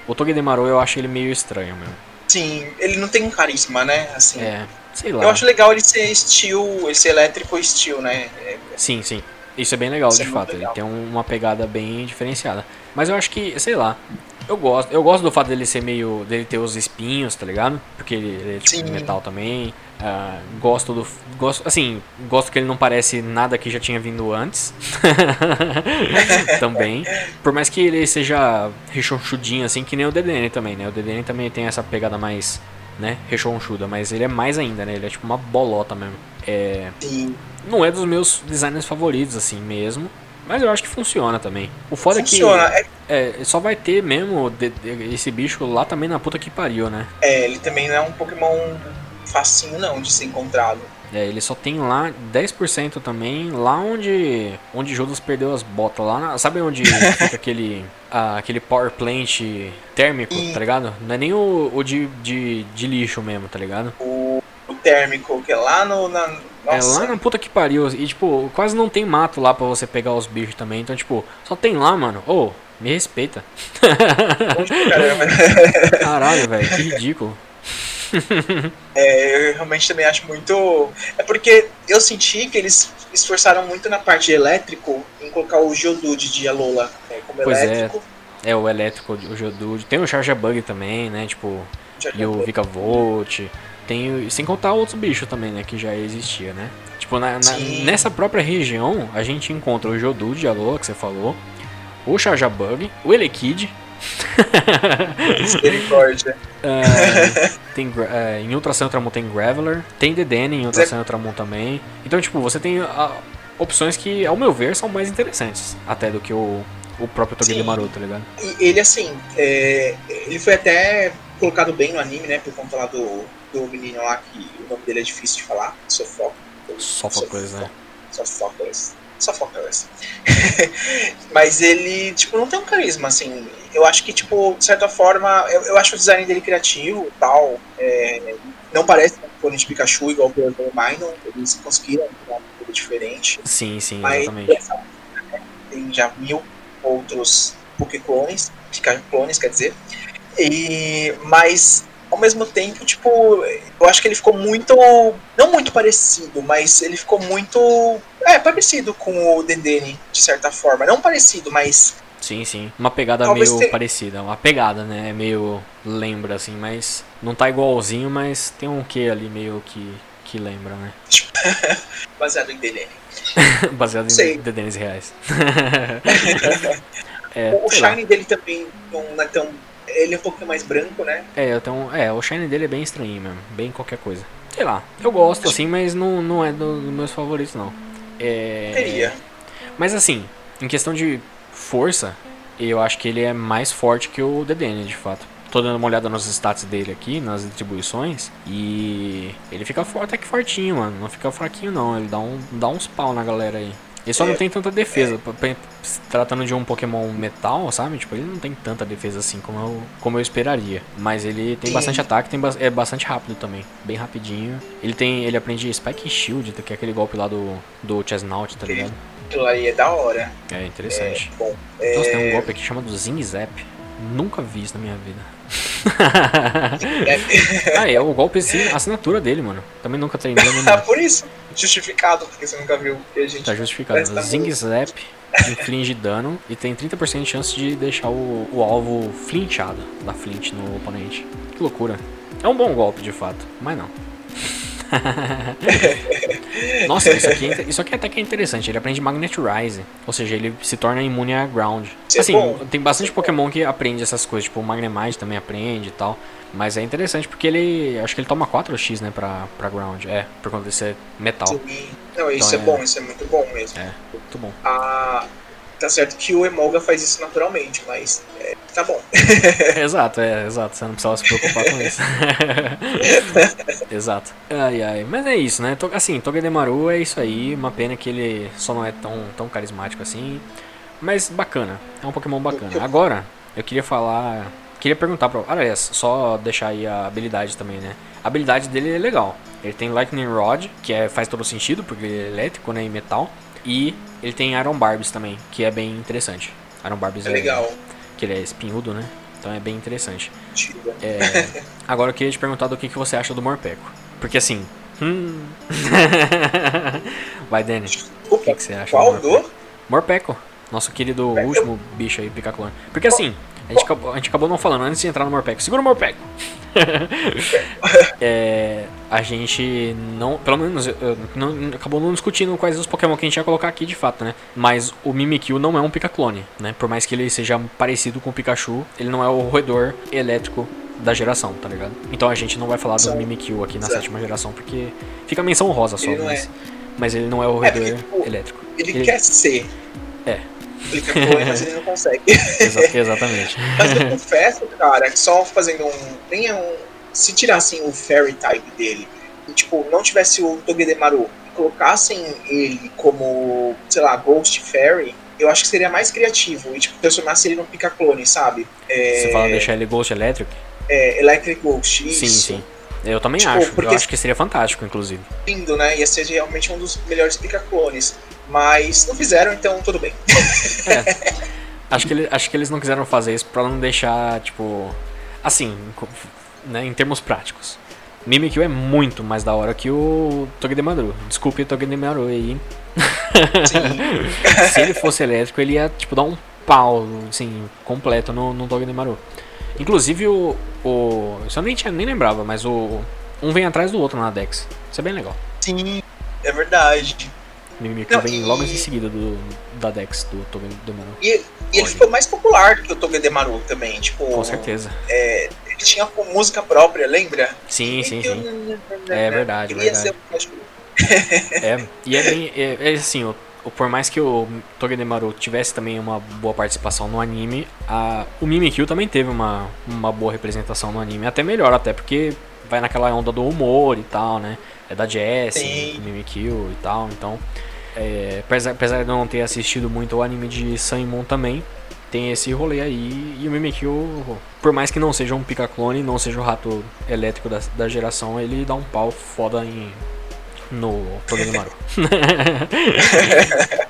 O Togedemaru eu acho ele meio estranho mesmo. Sim, ele não tem carisma, né? Assim. É, sei lá. Eu acho legal ele ser estilo, ele ser elétrico estilo, né? Sim, sim. Isso é bem legal, Isso de é fato. Legal. Ele tem uma pegada bem diferenciada. Mas eu acho que, sei lá, eu gosto. Eu gosto do fato dele ser meio. dele ter os espinhos, tá ligado? Porque ele, ele é tipo Sim. metal também. Uh, gosto do. Gosto, assim, gosto que ele não parece nada que já tinha vindo antes. também. Por mais que ele seja rechonchudinho, assim, que nem o DDN também, né? O DDN também tem essa pegada mais, né? Rechonchuda, mas ele é mais ainda, né? Ele é tipo uma bolota mesmo. É. Sim. Não é dos meus designers favoritos, assim mesmo. Mas eu acho que funciona também. O foda funciona. é que. É, só vai ter mesmo de, de, esse bicho lá também na puta que pariu, né? É, ele também não é um Pokémon facinho não de ser encontrado. É, ele só tem lá 10% também, lá onde onde Judas perdeu as botas, lá na, sabe onde fica aquele ah, aquele power plant térmico, e... tá ligado? Não é nem o, o de, de, de, lixo mesmo, tá ligado? O, o térmico, que é lá no... Na. É lá na puta que pariu, e tipo, quase não tem mato lá pra você pegar os bichos também, então tipo, só tem lá, mano, ô, oh, me respeita. Caralho, velho, que ridículo. é, eu realmente também acho muito. É porque eu senti que eles esforçaram muito na parte de elétrico em colocar o Geodude de Alola né, como pois é. elétrico. É. é, o elétrico, o Geodude. Tem o Charge Bug também, né? Tipo, e o Vika Volt. Tem, sem contar outros bichos também, né? Que já existia, né? Tipo, na, na, nessa própria região, a gente encontra o Geodude de Alola, que você falou, o Charge Bug, o Elekid, Misericórdia. Uh, tem, uh, em Ultrasan Ultramon tem Graveler, tem Dedenne em Ultrasan é... Ultramon também. Então, tipo, você tem uh, opções que, ao meu ver, são mais interessantes até do que o, o próprio Togedemaru, tá ligado? E ele, assim, é, ele foi até colocado bem no anime, né? Por conta lá do, do menino lá, que o nome dele é difícil de falar, Sofocles. Sofocles, né? Sofocles nessa. Mas ele, tipo, não tem um carisma, assim. Eu acho que, tipo, de certa forma, eu, eu acho o design dele criativo e tal. É, não parece um clone de Pikachu igual o Purple Minor. Eles conseguiram uma coisa diferente. Sim, sim, exatamente. Essa, né, tem já mil outros Pokéclones, clones, quer dizer. E, mas ao mesmo tempo, tipo, eu acho que ele ficou muito. Não muito parecido, mas ele ficou muito. É, parecido com o Dendene, de certa forma. Não parecido, mas. Sim, sim. Uma pegada Talvez meio parecida. Uma pegada, né? Meio lembra, assim, mas. Não tá igualzinho, mas tem um que ali meio que. que lembra, né? Baseado em Dendene. Baseado em Dendenes reais. é, o shine dele também não é tão ele é um pouquinho mais branco, né? É, então, é, o shine dele é bem estranho mesmo, bem qualquer coisa. Sei lá, eu gosto assim, mas não, não é dos do meus favoritos não. É... Teria. Mas assim, em questão de força, eu acho que ele é mais forte que o DDN, de fato. Tô dando uma olhada nos stats dele aqui, nas distribuições, e ele fica até que fortinho, mano. Não fica fraquinho não, ele dá, um, dá uns pau na galera aí. Ele só é, não tem tanta defesa. É. Tratando de um Pokémon metal, sabe? Tipo, ele não tem tanta defesa assim como eu, como eu esperaria. Mas ele tem Sim. bastante ataque, tem ba é bastante rápido também. Bem rapidinho. Ele tem. Ele aprende Spike Shield, que é aquele golpe lá do, do Chesnaught, tá ligado? Aquilo aí é da hora. É interessante. É, bom, Nossa, tem um é golpe aqui que chama do Zing Zap. Nunca vi isso na minha vida. ah, é o golpe assim, assinatura dele, mano. Também nunca treinei. Ah, Por isso. Justificado, porque você nunca viu. Que a gente tá justificado. Zing Zap inflige dano e tem 30% de chance de deixar o, o alvo flinchado da flint no oponente. Que loucura. É um bom golpe, de fato, mas não. Nossa, isso aqui, é isso aqui até que é interessante. Ele aprende Magnetize, ou seja, ele se torna imune a ground. Isso assim, é tem bastante Pokémon que aprende essas coisas, tipo o Magnemite também aprende e tal. Mas é interessante porque ele. Acho que ele toma 4x, né, pra, pra ground. É, por conta de ser metal. Sim. Não, isso então, é, é, bom, isso é muito bom mesmo. É, muito bom. Ah, tá certo que o Emolga faz isso naturalmente, mas é, tá bom. exato, é, exato. Você não precisava se preocupar com isso. exato. Ai, ai. Mas é isso, né? Assim, Togedemaru é isso aí. Uma pena que ele só não é tão, tão carismático assim. Mas bacana. É um Pokémon bacana. Agora, eu queria falar Queria perguntar pra. Aliás, só deixar aí a habilidade também, né? A habilidade dele é legal. Ele tem Lightning Rod, que é, faz todo sentido, porque ele é elétrico, né? E metal. E ele tem Iron Barbs também, que é bem interessante. Iron Barbs é, é legal. Que ele é espinhudo, né? Então é bem interessante. É, agora eu queria te perguntar do que, que você acha do Morpeco. Porque assim. Hum... Vai, Danny. O que, que você acha Qual do Morpeco? Morpeco. Nosso querido último bicho aí, Picaclone. Porque assim, a gente, acabou, a gente acabou não falando antes de entrar no Morpeko. Segura o Morpeko! é, a gente não. Pelo menos não, acabou não discutindo quais os Pokémon que a gente ia colocar aqui de fato, né? Mas o Mimikyu não é um Picaclone, né? Por mais que ele seja parecido com o Pikachu, ele não é o roedor elétrico da geração, tá ligado? Então a gente não vai falar do Mimikyu aqui na sétima geração, porque fica menção rosa só, mas, é. mas ele não é o é, roedor é porque, tipo, elétrico. Ele, ele, quer ser. É, ele quer mas ele não consegue. exatamente. mas eu confesso, cara, que só fazendo um. Nem é um. Se tirassem o Fairy type dele e, tipo, não tivesse o Togedemaru e colocassem ele como, sei lá, Ghost Fairy, eu acho que seria mais criativo e, tipo, transformasse ele num pica-clone, sabe? É... Você fala deixar ele Ghost Electric? É, Electric Ghost, isso. Sim, sim. Eu também tipo, acho. Eu acho que seria fantástico, inclusive. Lindo, né? Ia ser realmente um dos melhores pica-clones. Mas não fizeram, então tudo bem. É. Acho que, ele, acho que eles não quiseram fazer isso pra não deixar, tipo. Assim, né, em termos práticos. Mimikyu é muito mais da hora que o Togedemaru. Desculpe o Togedemaru aí. Se ele fosse elétrico, ele ia, tipo, dar um pau, assim, completo no, no Togedemaru. Inclusive o. o isso eu nem, tinha, nem lembrava, mas o. Um vem atrás do outro na Dex. Isso é bem legal. Sim, é verdade. Mimikyu Não, vem e... logo em seguida do, da Dex, do Togedemaru. E, e ele ficou mais popular do que o Togedemaru também, tipo... Com certeza. É, ele tinha com música própria, lembra? Sim, sim, sim. É verdade, verdade. é, e é bem... É, é assim, o, o, por mais que o Togedemaru tivesse também uma boa participação no anime, a, o Mimikyu também teve uma, uma boa representação no anime. Até melhor, até porque vai naquela onda do humor e tal, né? É da Jessie, Mimikyu e tal, então... É, apesar, apesar de eu não ter assistido muito o anime de Sun também, tem esse rolê aí. E o Mimikyu, por mais que não seja um pica-clone, não seja o rato elétrico da, da geração, ele dá um pau foda em, no Togedemaru.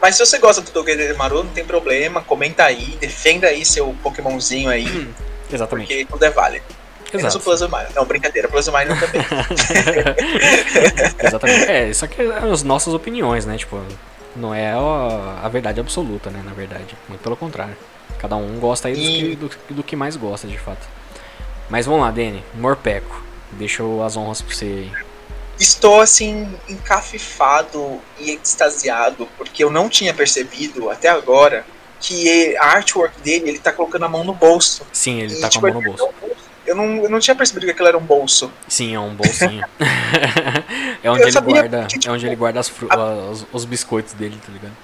Mas se você gosta do Togedemaru, não tem problema, comenta aí, defenda aí seu Pokémonzinho aí. Hum, exatamente. Porque tudo é válido. Menos o Plus Mine. Não, brincadeira, Plus Mine também. Exatamente. É, isso aqui é as nossas opiniões, né? Tipo, não é a, verdade absoluta, né? Na verdade. Muito pelo contrário. Cada um gosta aí e... do, que, do, do, que mais gosta, de fato. Mas vamos lá, Dani. Morpeco. Deixa as honras pra você aí. Estou, assim, encafifado e extasiado, porque eu não tinha percebido até agora que a artwork dele, ele tá colocando a mão no bolso. Sim, ele e, tá tipo, com a mão no bolso. Eu não, eu não tinha percebido que aquilo era um bolso. Sim, é um bolsinho. é onde eu ele guarda, que, tipo, é onde ele guarda as a... os, os, biscoitos dele, tá ligado?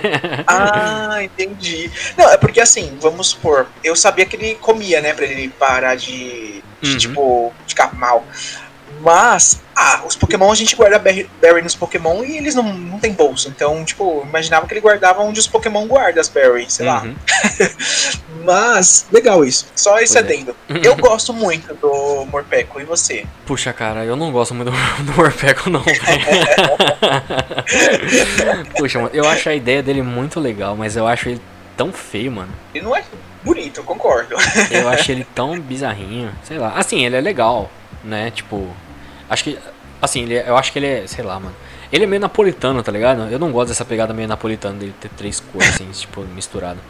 ah, entendi. Não, é porque assim, vamos supor, eu sabia que ele comia, né, pra ele parar de, de uhum. tipo, ficar mal. Mas, ah, os Pokémon a gente guarda berry, berry nos Pokémon e eles não, não tem bolso. Então, tipo, imaginava que ele guardava onde os Pokémon guardam as berries, sei uhum. lá. Mas, legal isso. Só esse adendo. É. Eu gosto muito do Morpeko, e você? Puxa, cara, eu não gosto muito do, do Morpeko, não, Puxa, mano, eu acho a ideia dele muito legal, mas eu acho ele tão feio, mano. Ele não é bonito, eu concordo. Eu acho ele tão bizarrinho. Sei lá. Assim, ele é legal, né? Tipo. Acho que. Assim, ele é, eu acho que ele é. Sei lá, mano. Ele é meio napolitano, tá ligado? Eu não gosto dessa pegada meio napolitana dele ter três cores, assim, tipo, misturado.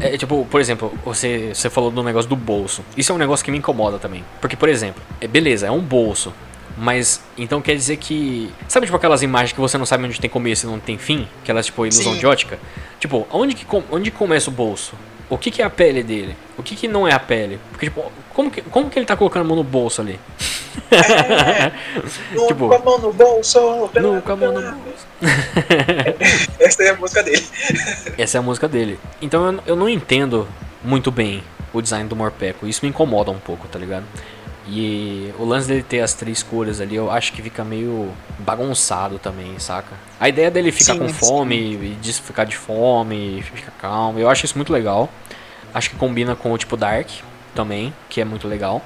É, tipo, por exemplo, você, você falou do negócio do bolso. Isso é um negócio que me incomoda também. Porque, por exemplo, é beleza, é um bolso. Mas então quer dizer que. Sabe tipo aquelas imagens que você não sabe onde tem começo e não tem fim? Aquelas tipo ilusão Sim. de ótica? Tipo, onde, que, onde começa o bolso? O que, que é a pele dele? O que, que não é a pele? Porque, tipo, como que, como que ele tá colocando a mão no bolso ali? É, no, tipo, a mão no bolso. Com a mão no bolso. Essa é a música dele. Essa é a música dele. Então eu, eu não entendo muito bem o design do Morpeco. Isso me incomoda um pouco, tá ligado? E o lance dele ter as três cores ali, eu acho que fica meio bagunçado também, saca? A ideia dele ficar sim, com fome sim. e ficar de fome, ficar calmo, eu acho isso muito legal. Acho que combina com o tipo Dark também, que é muito legal.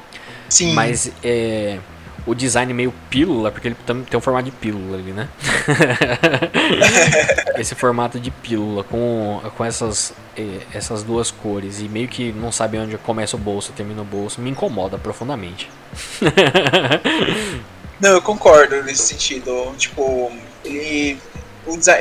Sim. Mas é, o design meio pílula, porque ele tem um formato de pílula ali, né? Esse formato de pílula com, com essas, essas duas cores e meio que não sabe onde começa o bolso e termina o bolso, me incomoda profundamente. não, eu concordo nesse sentido. Tipo, ele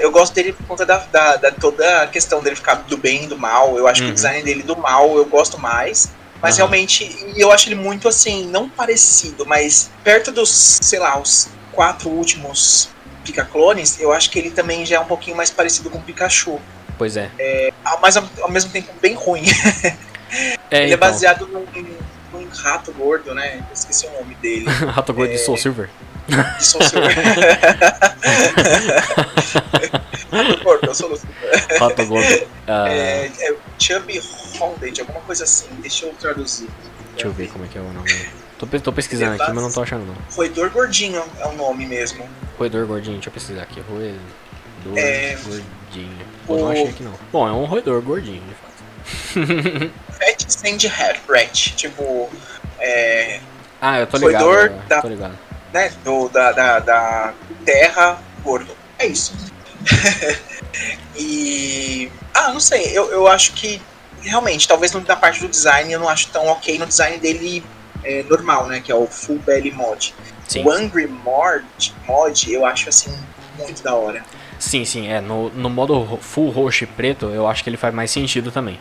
eu gosto dele por conta da, da, da, toda a questão dele ficar do bem e do mal. Eu acho uhum. que o uhum. design dele do mal eu gosto mais. Mas uhum. realmente, eu acho ele muito assim, não parecido, mas perto dos, sei lá, os quatro últimos Pica-clones, eu acho que ele também já é um pouquinho mais parecido com o Pikachu. Pois é. é mas ao, ao mesmo tempo bem ruim. É, ele é então. é baseado num, num, rato gordo, né? Eu esqueci o nome dele. rato gordo é... de Soul Silver. De Soul Silver. rato gordo, eu sou Rato gordo. Uh... É, é Chubby Alguma coisa assim. Deixa eu traduzir. Deixa eu ver como é que é o nome. Tô, tô pesquisando aqui, mas não tô achando não. Roedor Gordinho é o nome mesmo. Roedor Gordinho, deixa eu pesquisar aqui. Roedor é... Gordinho. Pô, o... não achei aqui não. Bom, é um roedor gordinho, de fato. Fat Sand Rat, tipo. É... Ah, eu tô ligado. Roedor eu, da, tô ligado. Né, do, da, da, da terra gordo. É isso. e. Ah, não sei, eu, eu acho que realmente, talvez na parte do design eu não acho tão ok no design dele é, normal, né? Que é o Full Belly Mod. Sim. O Angry Mod, mod eu acho assim muito da hora. Sim, sim, é. No, no modo full roxo e preto, eu acho que ele faz mais sentido também.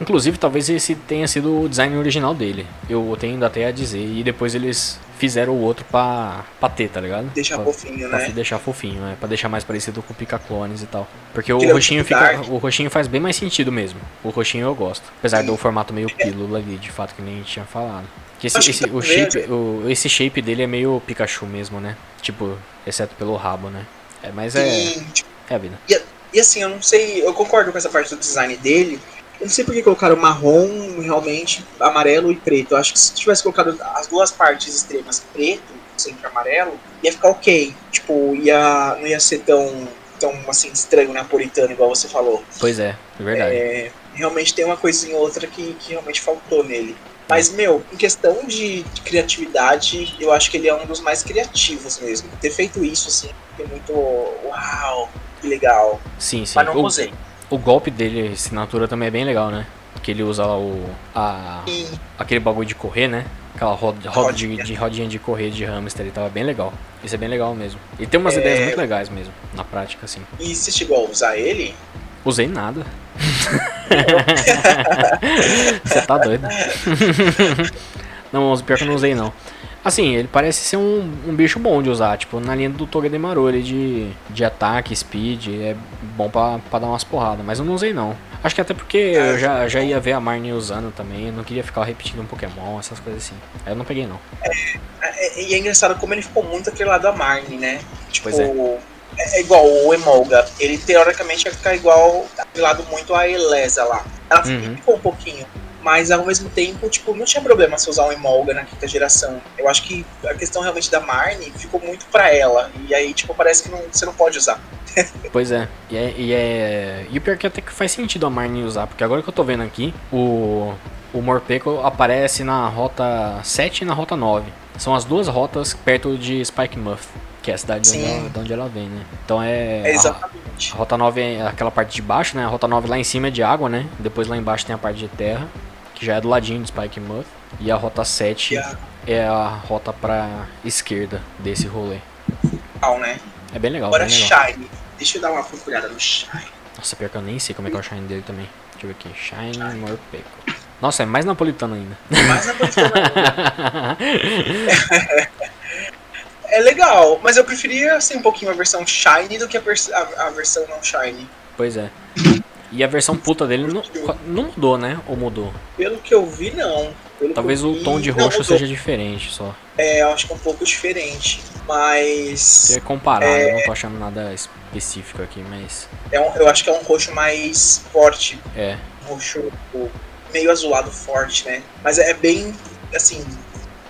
Inclusive, talvez esse tenha sido o design original dele. Eu tenho até a dizer. E depois eles fizeram o outro pra, pra ter, tá ligado? Deixar pra, fofinho, pra né? deixar fofinho, é. Pra deixar mais parecido com o Pica-Clones e tal. Porque o roxinho fica. O roxinho faz bem mais sentido mesmo. O roxinho eu gosto. Apesar Sim. do formato meio pílula ali, de fato, que nem a gente tinha falado. Que esse, esse, que tá o shape, o, esse shape dele é meio Pikachu mesmo, né? Tipo, exceto pelo rabo, né? É, mas é. Sim. É a vida. E, e assim, eu não sei, eu concordo com essa parte do design dele eu não sei por que colocaram marrom, realmente, amarelo e preto. Eu acho que se tivesse colocado as duas partes extremas preto, sempre amarelo, ia ficar ok. Tipo, ia, não ia ser tão, tão assim, estranho napolitano, igual você falou. Pois é, é verdade. É, realmente tem uma coisinha ou outra que, que realmente faltou nele. Mas, meu, em questão de, de, criatividade, eu acho que ele é um dos mais criativos mesmo. Ter feito isso, assim, é muito. Uau, que legal. Sim, sim. Mas não usei. O golpe dele, assinatura, também é bem legal, né? Que ele usa o. A, aquele bagulho de correr, né? Aquela roda, roda de, de, rodinha de correr de hamster, ele tava bem legal. Isso é bem legal mesmo. Ele tem umas é... ideias muito legais mesmo, na prática, assim. E você chegou a usar ele? Usei nada. Você tá doido? não, pior que eu não usei não. Assim, ele parece ser um, um bicho bom de usar, tipo, na linha do Togedemaru, ele de, de ataque, speed, é bom pra, pra dar umas porradas, mas eu não usei não. Acho que até porque eu já, já ia ver a Marnie usando também, eu não queria ficar repetindo um Pokémon, essas coisas assim. Aí eu não peguei não. É, é, e é engraçado como ele ficou muito aquele lado da Marnie, né? Tipo, pois é. É igual o Emolga, ele teoricamente ia ficar igual, lado muito a Elesa lá. Ela uhum. ficou um pouquinho mas ao mesmo tempo, tipo, não tinha problema se usar um Emolga na quinta geração. Eu acho que a questão realmente da Marnie ficou muito para ela. E aí, tipo, parece que não, você não pode usar. pois é. E, é. e é. E o pior que até que faz sentido a Marnie usar, porque agora que eu tô vendo aqui, o. O Morpeko aparece na rota 7 e na rota 9. São as duas rotas perto de Spike Muff. Que é a cidade de onde, ela, de onde ela vem, né? Então é. É exatamente. A, a Rota 9 é aquela parte de baixo, né? A Rota 9 lá em cima é de água, né? Depois lá embaixo tem a parte de terra, que já é do ladinho de Spike Muth. E a Rota 7 Yeah. é a rota pra esquerda desse rolê. Legal, né? É bem legal, Agora bem legal. Shine. Deixa eu dar uma procurada no Shine. Nossa, pior que eu nem sei como é que é o Shine dele também. Deixa eu ver aqui. Shine Morpeko. Nossa, é mais napolitano ainda. Mas a É legal, mas eu preferia assim, um pouquinho a versão Shine do que a, a- a versão não Shine. pois é. E a versão puta dele não, não mudou, né? Ou mudou? Pelo que eu vi, não. Pelo Talvez o vi, tom de roxo seja diferente só. É, eu acho que é um pouco diferente. Mas Se eu comparar, eu não tô achando nada específico aqui, mas. é um- eu acho que é um roxo mais forte. É. Um roxo meio azulado forte, né? Mas é bem, assim,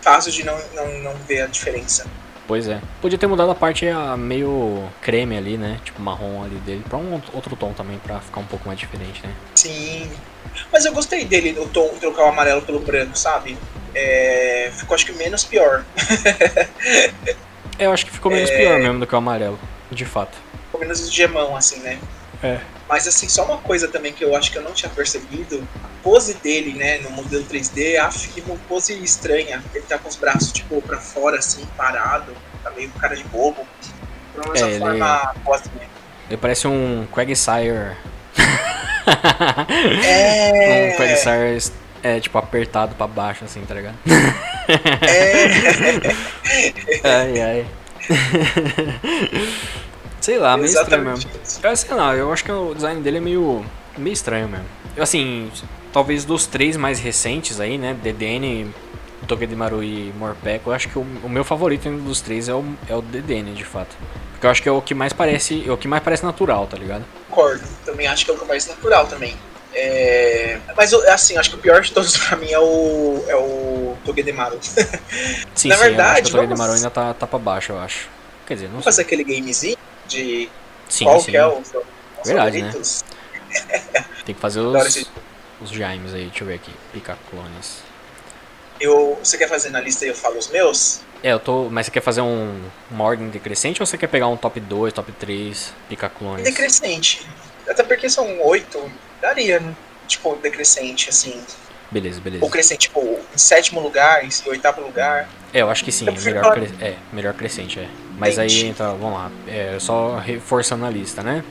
fácil de não, não, não ver a diferença. Pois é. Podia ter mudado a parte a meio creme ali, né? Tipo marrom ali dele, pra um outro tom também, pra ficar um pouco mais diferente, né? Sim. Mas eu gostei dele, o tom, trocar o amarelo pelo branco, sabe? É, ficou acho que menos pior. É, eu acho que ficou menos pior mesmo do que o amarelo, de fato. Ficou menos gemão, assim, né? É. Mas assim, só uma coisa também que eu acho que eu não tinha percebido, a pose dele, né, no modelo 3D, af, que uma pose estranha. Ele tá com os braços, tipo, pra fora, assim, parado, tá meio com cara de bobo. Pelo menos É, a ele- forma pose dele. Ele parece um Quagsire. É, um Quagsire é, tipo, apertado pra baixo, assim, tá ligado? é, ai, ai. Sei lá, meio estranho mesmo. exatamente. Eu sei lá, eu acho que o design dele é meio, meio estranho mesmo. Eu, Assim, talvez dos três mais recentes aí, né? DDN, Togedemaru e Morpeko, eu acho que o, o meu favorito dos três é o, é o DDN, de fato. Porque eu acho que é o que mais parece. É o que mais parece natural, tá ligado? Concordo. Também acho que é o mais natural também. É, Mas assim, acho que o pior de todos pra mim é o. é o Togedemaru. Sim, Na sim, eu acho verdade, que o Togedemaru vamos- ainda tá, tá pra baixo, eu acho. Quer dizer, não Vamos sei. fazer aquele gamezinho de Sim, qual sim. que é o seu Verdade, né? Tem que fazer os, os Jaimes aí, deixa eu ver aqui. Pica clones. Eu, você quer fazer na lista e eu falo os meus? É, eu tô. Mas você quer fazer um, uma ordem decrescente ou você quer pegar um top 2, top 3, pica clones? Decrescente. Até porque são oito. Daria, né? tipo, decrescente, assim. Beleza, beleza. Ou crescente, tipo, em sétimo lugar, em oitavo lugar. É, eu acho que sim, prefiro melhor, cre- é, melhor crescente, é. Mas aí entra, vamos lá, é, só reforçando a lista, né?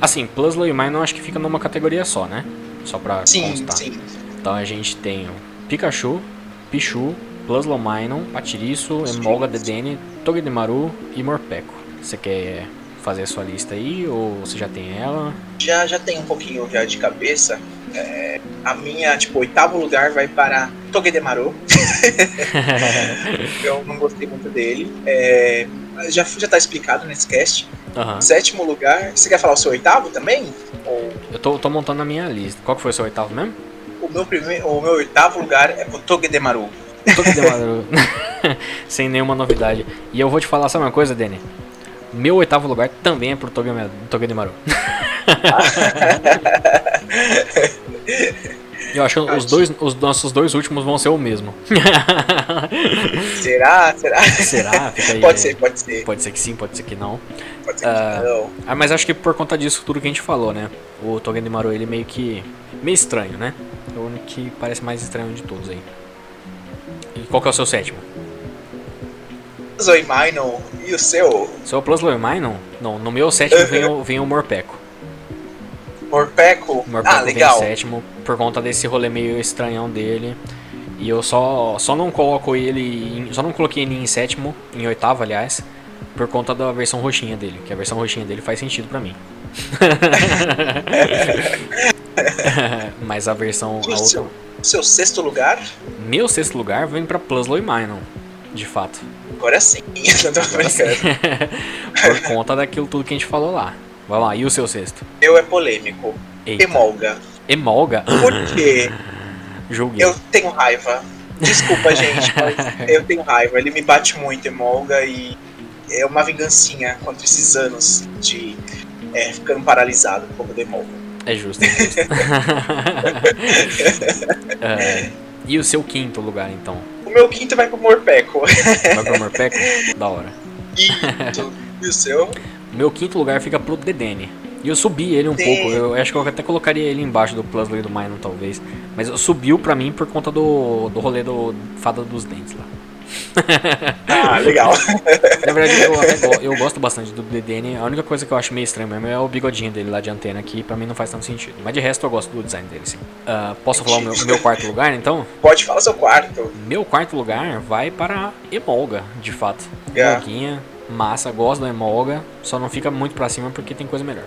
Assim, Pluslow e Minor acho que fica numa categoria só, né? Só pra Sim, constar. sim. Então a gente tem o Pikachu, Pichu, Pluslow Minor, Patiriço, Emolga, Dedenne, Togedemaru e Morpeko. Você quer fazer a sua lista aí ou você já tem ela? Já, já tem um pouquinho já de cabeça. É, a minha, tipo, oitavo lugar vai para Togedemaru. eu não gostei muito dele. É, já, já tá explicado nesse cast. Aham. Sétimo lugar. Você quer falar o seu oitavo também? Ou Eu tô, tô montando a minha lista. Qual que foi o seu oitavo mesmo? o meu, primeiro, o meu oitavo lugar é pro Togedemaru. Togedemaru. Sem nenhuma novidade. E eu vou te falar, sabe uma coisa, Dani? Meu oitavo lugar também é pro Togedemaru. Eu acho que os, dois, os nossos dois últimos vão ser o mesmo. Será? Será? Será? Aí, Pode ser, pode ser. Pode ser que sim, pode ser que não. Pode ser que não. Ah, mas acho que por conta disso, tudo que a gente falou, né? O Togedemaru, ele meio que... Meio estranho, né? É o único que parece mais estranho de todos aí. E qual que é o seu sétimo? Zoe Minor e o seu Seu Plus Minor? Não, não, no meu sétimo vem o, vem o Morpeko. Morpeco. O Morpeko Ah, vem legal. sétimo por conta desse rolê meio estranhão dele. E eu só, só não coloco ele. Em, só não coloquei ele em sétimo, em oitavo, aliás, por conta da versão roxinha dele. Que a versão roxinha dele faz sentido pra mim. Mas a versão. A o outra, seu, seu sexto lugar? meu sexto lugar vem pra Pluslow e Minor. De fato. Agora sim. Não tô Agora sim. por conta daquilo tudo que a gente falou lá. Vai lá, e o seu sexto? Eu é polêmico. Eita. Emolga. Emolga? Por quê? Julguei. Eu tenho raiva. Desculpa, gente, mas eu tenho raiva. Ele me bate muito, Emolga, e é uma vingancinha contra esses anos de é, ficando paralisado como do Emolga. É justo, é justo. É, e o seu quinto lugar, então? O meu quinto vai pro Morpeco. Vai pro Morpeko? da hora. Isso. E o seu? Meu quinto lugar fica pro Dedenne. E eu subi ele um Dedenne. pouco. Eu acho que eu até colocaria ele embaixo do Puzzle e do Minor, talvez. Mas subiu pra mim por conta do, do rolê do Fada dos Dentes lá. Ah, legal. Na verdade, eu, eu gosto bastante do DDN. A única coisa que eu acho meio estranho mesmo é o bigodinho dele lá de antena, que pra mim não faz tanto sentido. Mas de resto, eu gosto do design dele, sim. Ah, posso falar o meu, meu quarto lugar, então? Pode falar seu quarto. Meu quarto lugar vai para Emolga, de fato. Yeah. Emolguinha, massa, gosto da Emolga, só não fica muito pra cima porque tem coisa melhor.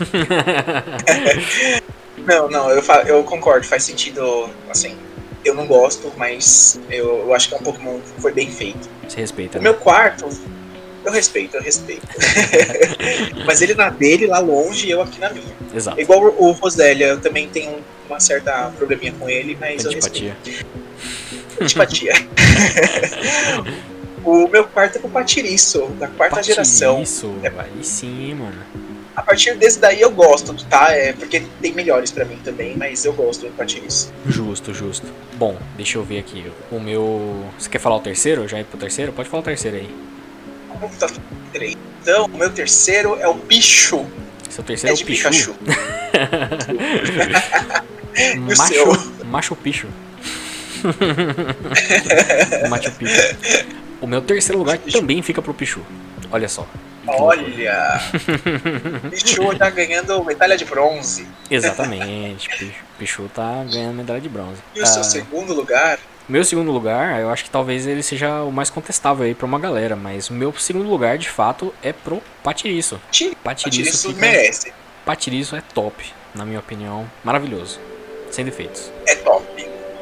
Não, não, eu, fa- eu concordo, faz sentido, assim, eu não gosto, mas eu, eu acho que é um Pokémon que foi bem feito. Você respeita, O né? meu quarto, eu respeito, eu respeito. mas ele na dele, lá longe, e eu aqui na minha. Exato. Igual o o Rosélia, eu também tenho uma certa probleminha com ele, mas eu respeito. Antipatia. O meu quarto é pro Patiriço, da quarta geração. Isso, aí sim, mano. A partir desse daí eu gosto, tá? É porque tem melhores pra mim também, mas eu gosto do Patiriço. Justo, justo. Bom, deixa eu ver aqui. O meu. Você quer falar o terceiro? Já ir pro terceiro? Pode falar o terceiro aí. Então, o meu terceiro é o Pichu. Seu É terceiro é, de o Pichu. Pikachu. O Macho? Macho Pichu. Machu Picchu. O meu terceiro lugar também fica pro Pichu. Olha só. Olha! Pichu tá ganhando medalha de bronze. Exatamente. Pichu, Pichu tá ganhando medalha de bronze. E o seu Ah, segundo lugar? Meu segundo lugar, eu acho que talvez ele seja o mais contestável aí pra uma galera, mas o meu segundo lugar, de fato, é pro Patiriço. Ti- Patiriço, Patiriço fica- merece. Patiriço é top, na minha opinião. Maravilhoso. Sem defeitos. É top.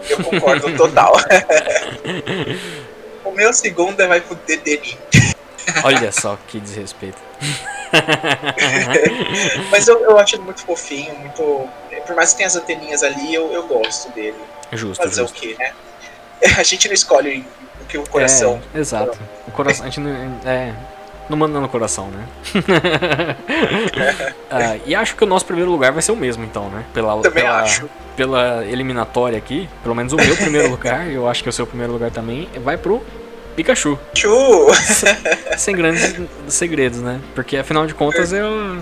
Eu concordo total. o meu segundo é vai pro Dedeni. Olha só que desrespeito. Mas eu, eu acho ele muito fofinho, muito. Por mais que tenha as anteninhas ali, eu, eu gosto dele. Justo, Fazer justo. o quê, né? A gente não escolhe o que o coração. É, exato. O coração, a gente não, é, não manda no coração, né? Ah, e acho que o nosso primeiro lugar vai ser o mesmo, então, né? Pela, Também pela, acho. pela eliminatória aqui, pelo menos o meu primeiro lugar, eu acho que o seu primeiro lugar também, vai pro Pikachu. Chu! Sem grandes segredos, né? Porque afinal de contas é o.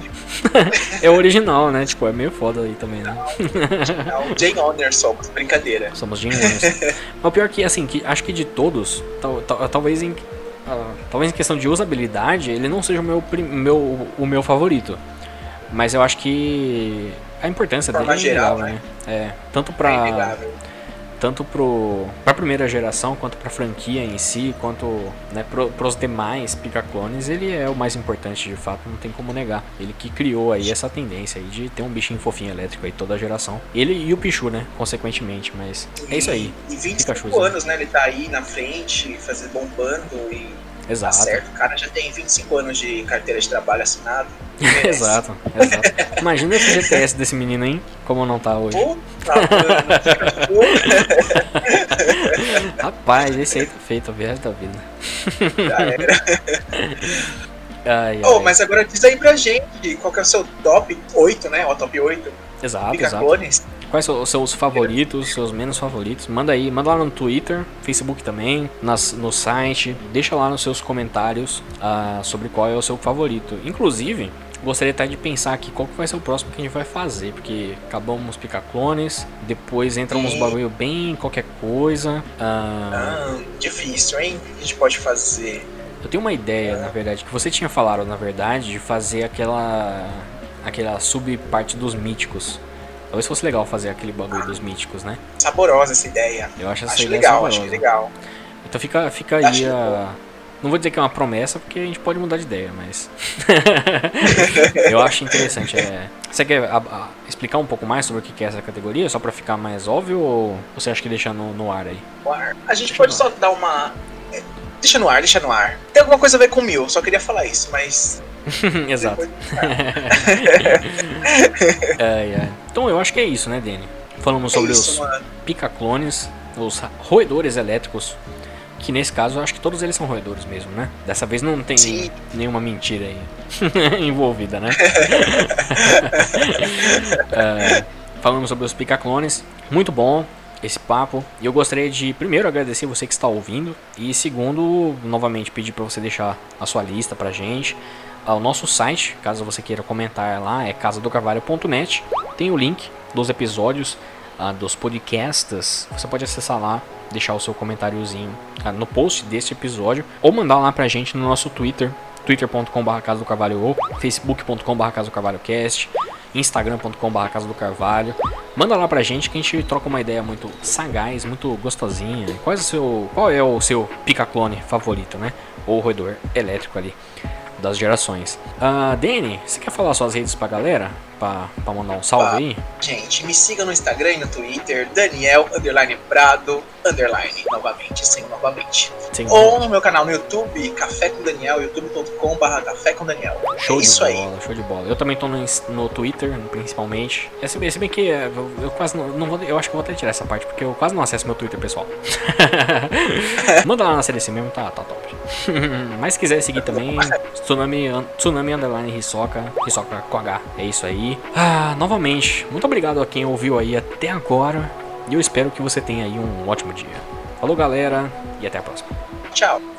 é o original, né? Tipo, é meio foda aí também, né? Não, Jane Honor somos, brincadeira. Somos Jim Williams. Mas o pior que, assim, que acho que de todos, tal- tal- talvez em. ah, talvez em questão de usabilidade, ele não seja o meu, meu, o meu favorito. Mas eu acho que a importância De dele é geral, inegável, né? É, tanto É pra, inegável. Tanto pro, pra primeira geração, quanto pra franquia em si, quanto né, pro, pros demais Pica-clones, ele é o mais importante de fato, não tem como negar. Ele que criou aí essa tendência aí de ter um bichinho fofinho elétrico aí toda a geração. Ele e o Pichu, né, consequentemente, mas é isso aí. E 25 Pikachuzinho. anos, né? Ele tá aí na frente, fazendo bombando e tá Exato. certo. O cara já tem 25 anos de carteira de trabalho assinado. Exato, exato. Imagina o FGTS desse menino, hein? Como não tá hoje. Puta, mano. Rapaz, esse aí tá feito, a viagem da vida. Já era. Ai, ai. Oh, mas agora diz aí pra gente qual que é o seu top 8, né? O top 8 Exato, exato. Clones. Quais são os seus favoritos, seus menos favoritos? Manda aí, manda lá no Twitter, Facebook também, nas, no site, deixa lá nos seus comentários ah, sobre qual é o seu favorito. Inclusive, gostaria até de pensar aqui qual que vai ser o próximo que a gente vai fazer, porque acabamos Pica-clones, depois entram uns bagulho bem qualquer coisa. ah, Ah, difícil, hein? O que a gente pode fazer? Eu tenho uma ideia, na verdade, que você tinha falado, na verdade, de fazer aquela aquela subparte dos míticos. Talvez fosse legal fazer aquele bagulho dos míticos, né? Saborosa essa ideia. Eu acho essa Acho ideia legal, acho saborosa. legal. Então fica, fica Acho aí a. Não vou dizer que é uma promessa, porque a gente pode mudar de ideia, mas. eu acho interessante. É... Você quer a- a- explicar um pouco mais sobre o que é essa categoria, só pra ficar mais óbvio, ou você acha que deixa no, no ar aí? No ar. A gente pode só dar uma. É, Deixa no ar, deixa no ar. Tem alguma coisa a ver com mil, só queria falar isso, mas. Exato. Ai, ai. Então eu acho que é isso, né, Dani? Falamos sobre é isso, os pica-clones, os roedores elétricos. Que nesse caso eu acho que todos eles são roedores mesmo, né? Dessa vez não tem Sim. nenhuma mentira aí envolvida, né? É, falamos sobre os pica-clones, muito bom. Esse papo. E eu gostaria de, primeiro, agradecer você que está ouvindo. E, segundo, novamente pedir para você deixar a sua lista pra gente. Ah, o nosso site, caso você queira comentar lá, é casadocarvalho.net. Tem o link dos episódios, uh, dos podcasts. Você pode acessar lá, deixar o seu comentáriozinho uh, no post desse episódio. Ou mandar lá pra gente no nosso Twitter, twitter.com.br Casa do ou facebook.com.br Casa do Cast instagram.com.br Casa do Carvalho. Manda lá pra gente que a gente troca uma ideia muito sagaz, muito gostosinha. Qual é o seu, qual é o seu pica-clone favorito, né? Ou roedor elétrico ali das gerações. Uh, Danny, você quer falar suas redes pra galera? Pra, pra mandar um salve aí? Gente, me siga no Instagram e no Twitter, Daniel Underline Prado underline, novamente, sem novamente. Sim, Ou no meu canal no YouTube, Café com Daniel, youtube.com.br Café com Daniel. Show é de bola, aí. show de bola. Eu também tô no, no Twitter, principalmente. É, se, se bem que é, eu, eu quase não, não, vou. Eu acho que vou até tirar essa parte, porque eu quase não acesso meu Twitter pessoal. Manda lá na CDC mesmo, tá, tá top. Mas se quiser seguir também, Tsunami, Tsunami Underline Hisoka, Hisoka com H. É isso aí. Ah, novamente, muito obrigado a quem ouviu aí até agora. E eu espero que você tenha aí um ótimo dia. Falou, galera, e até a próxima. Tchau.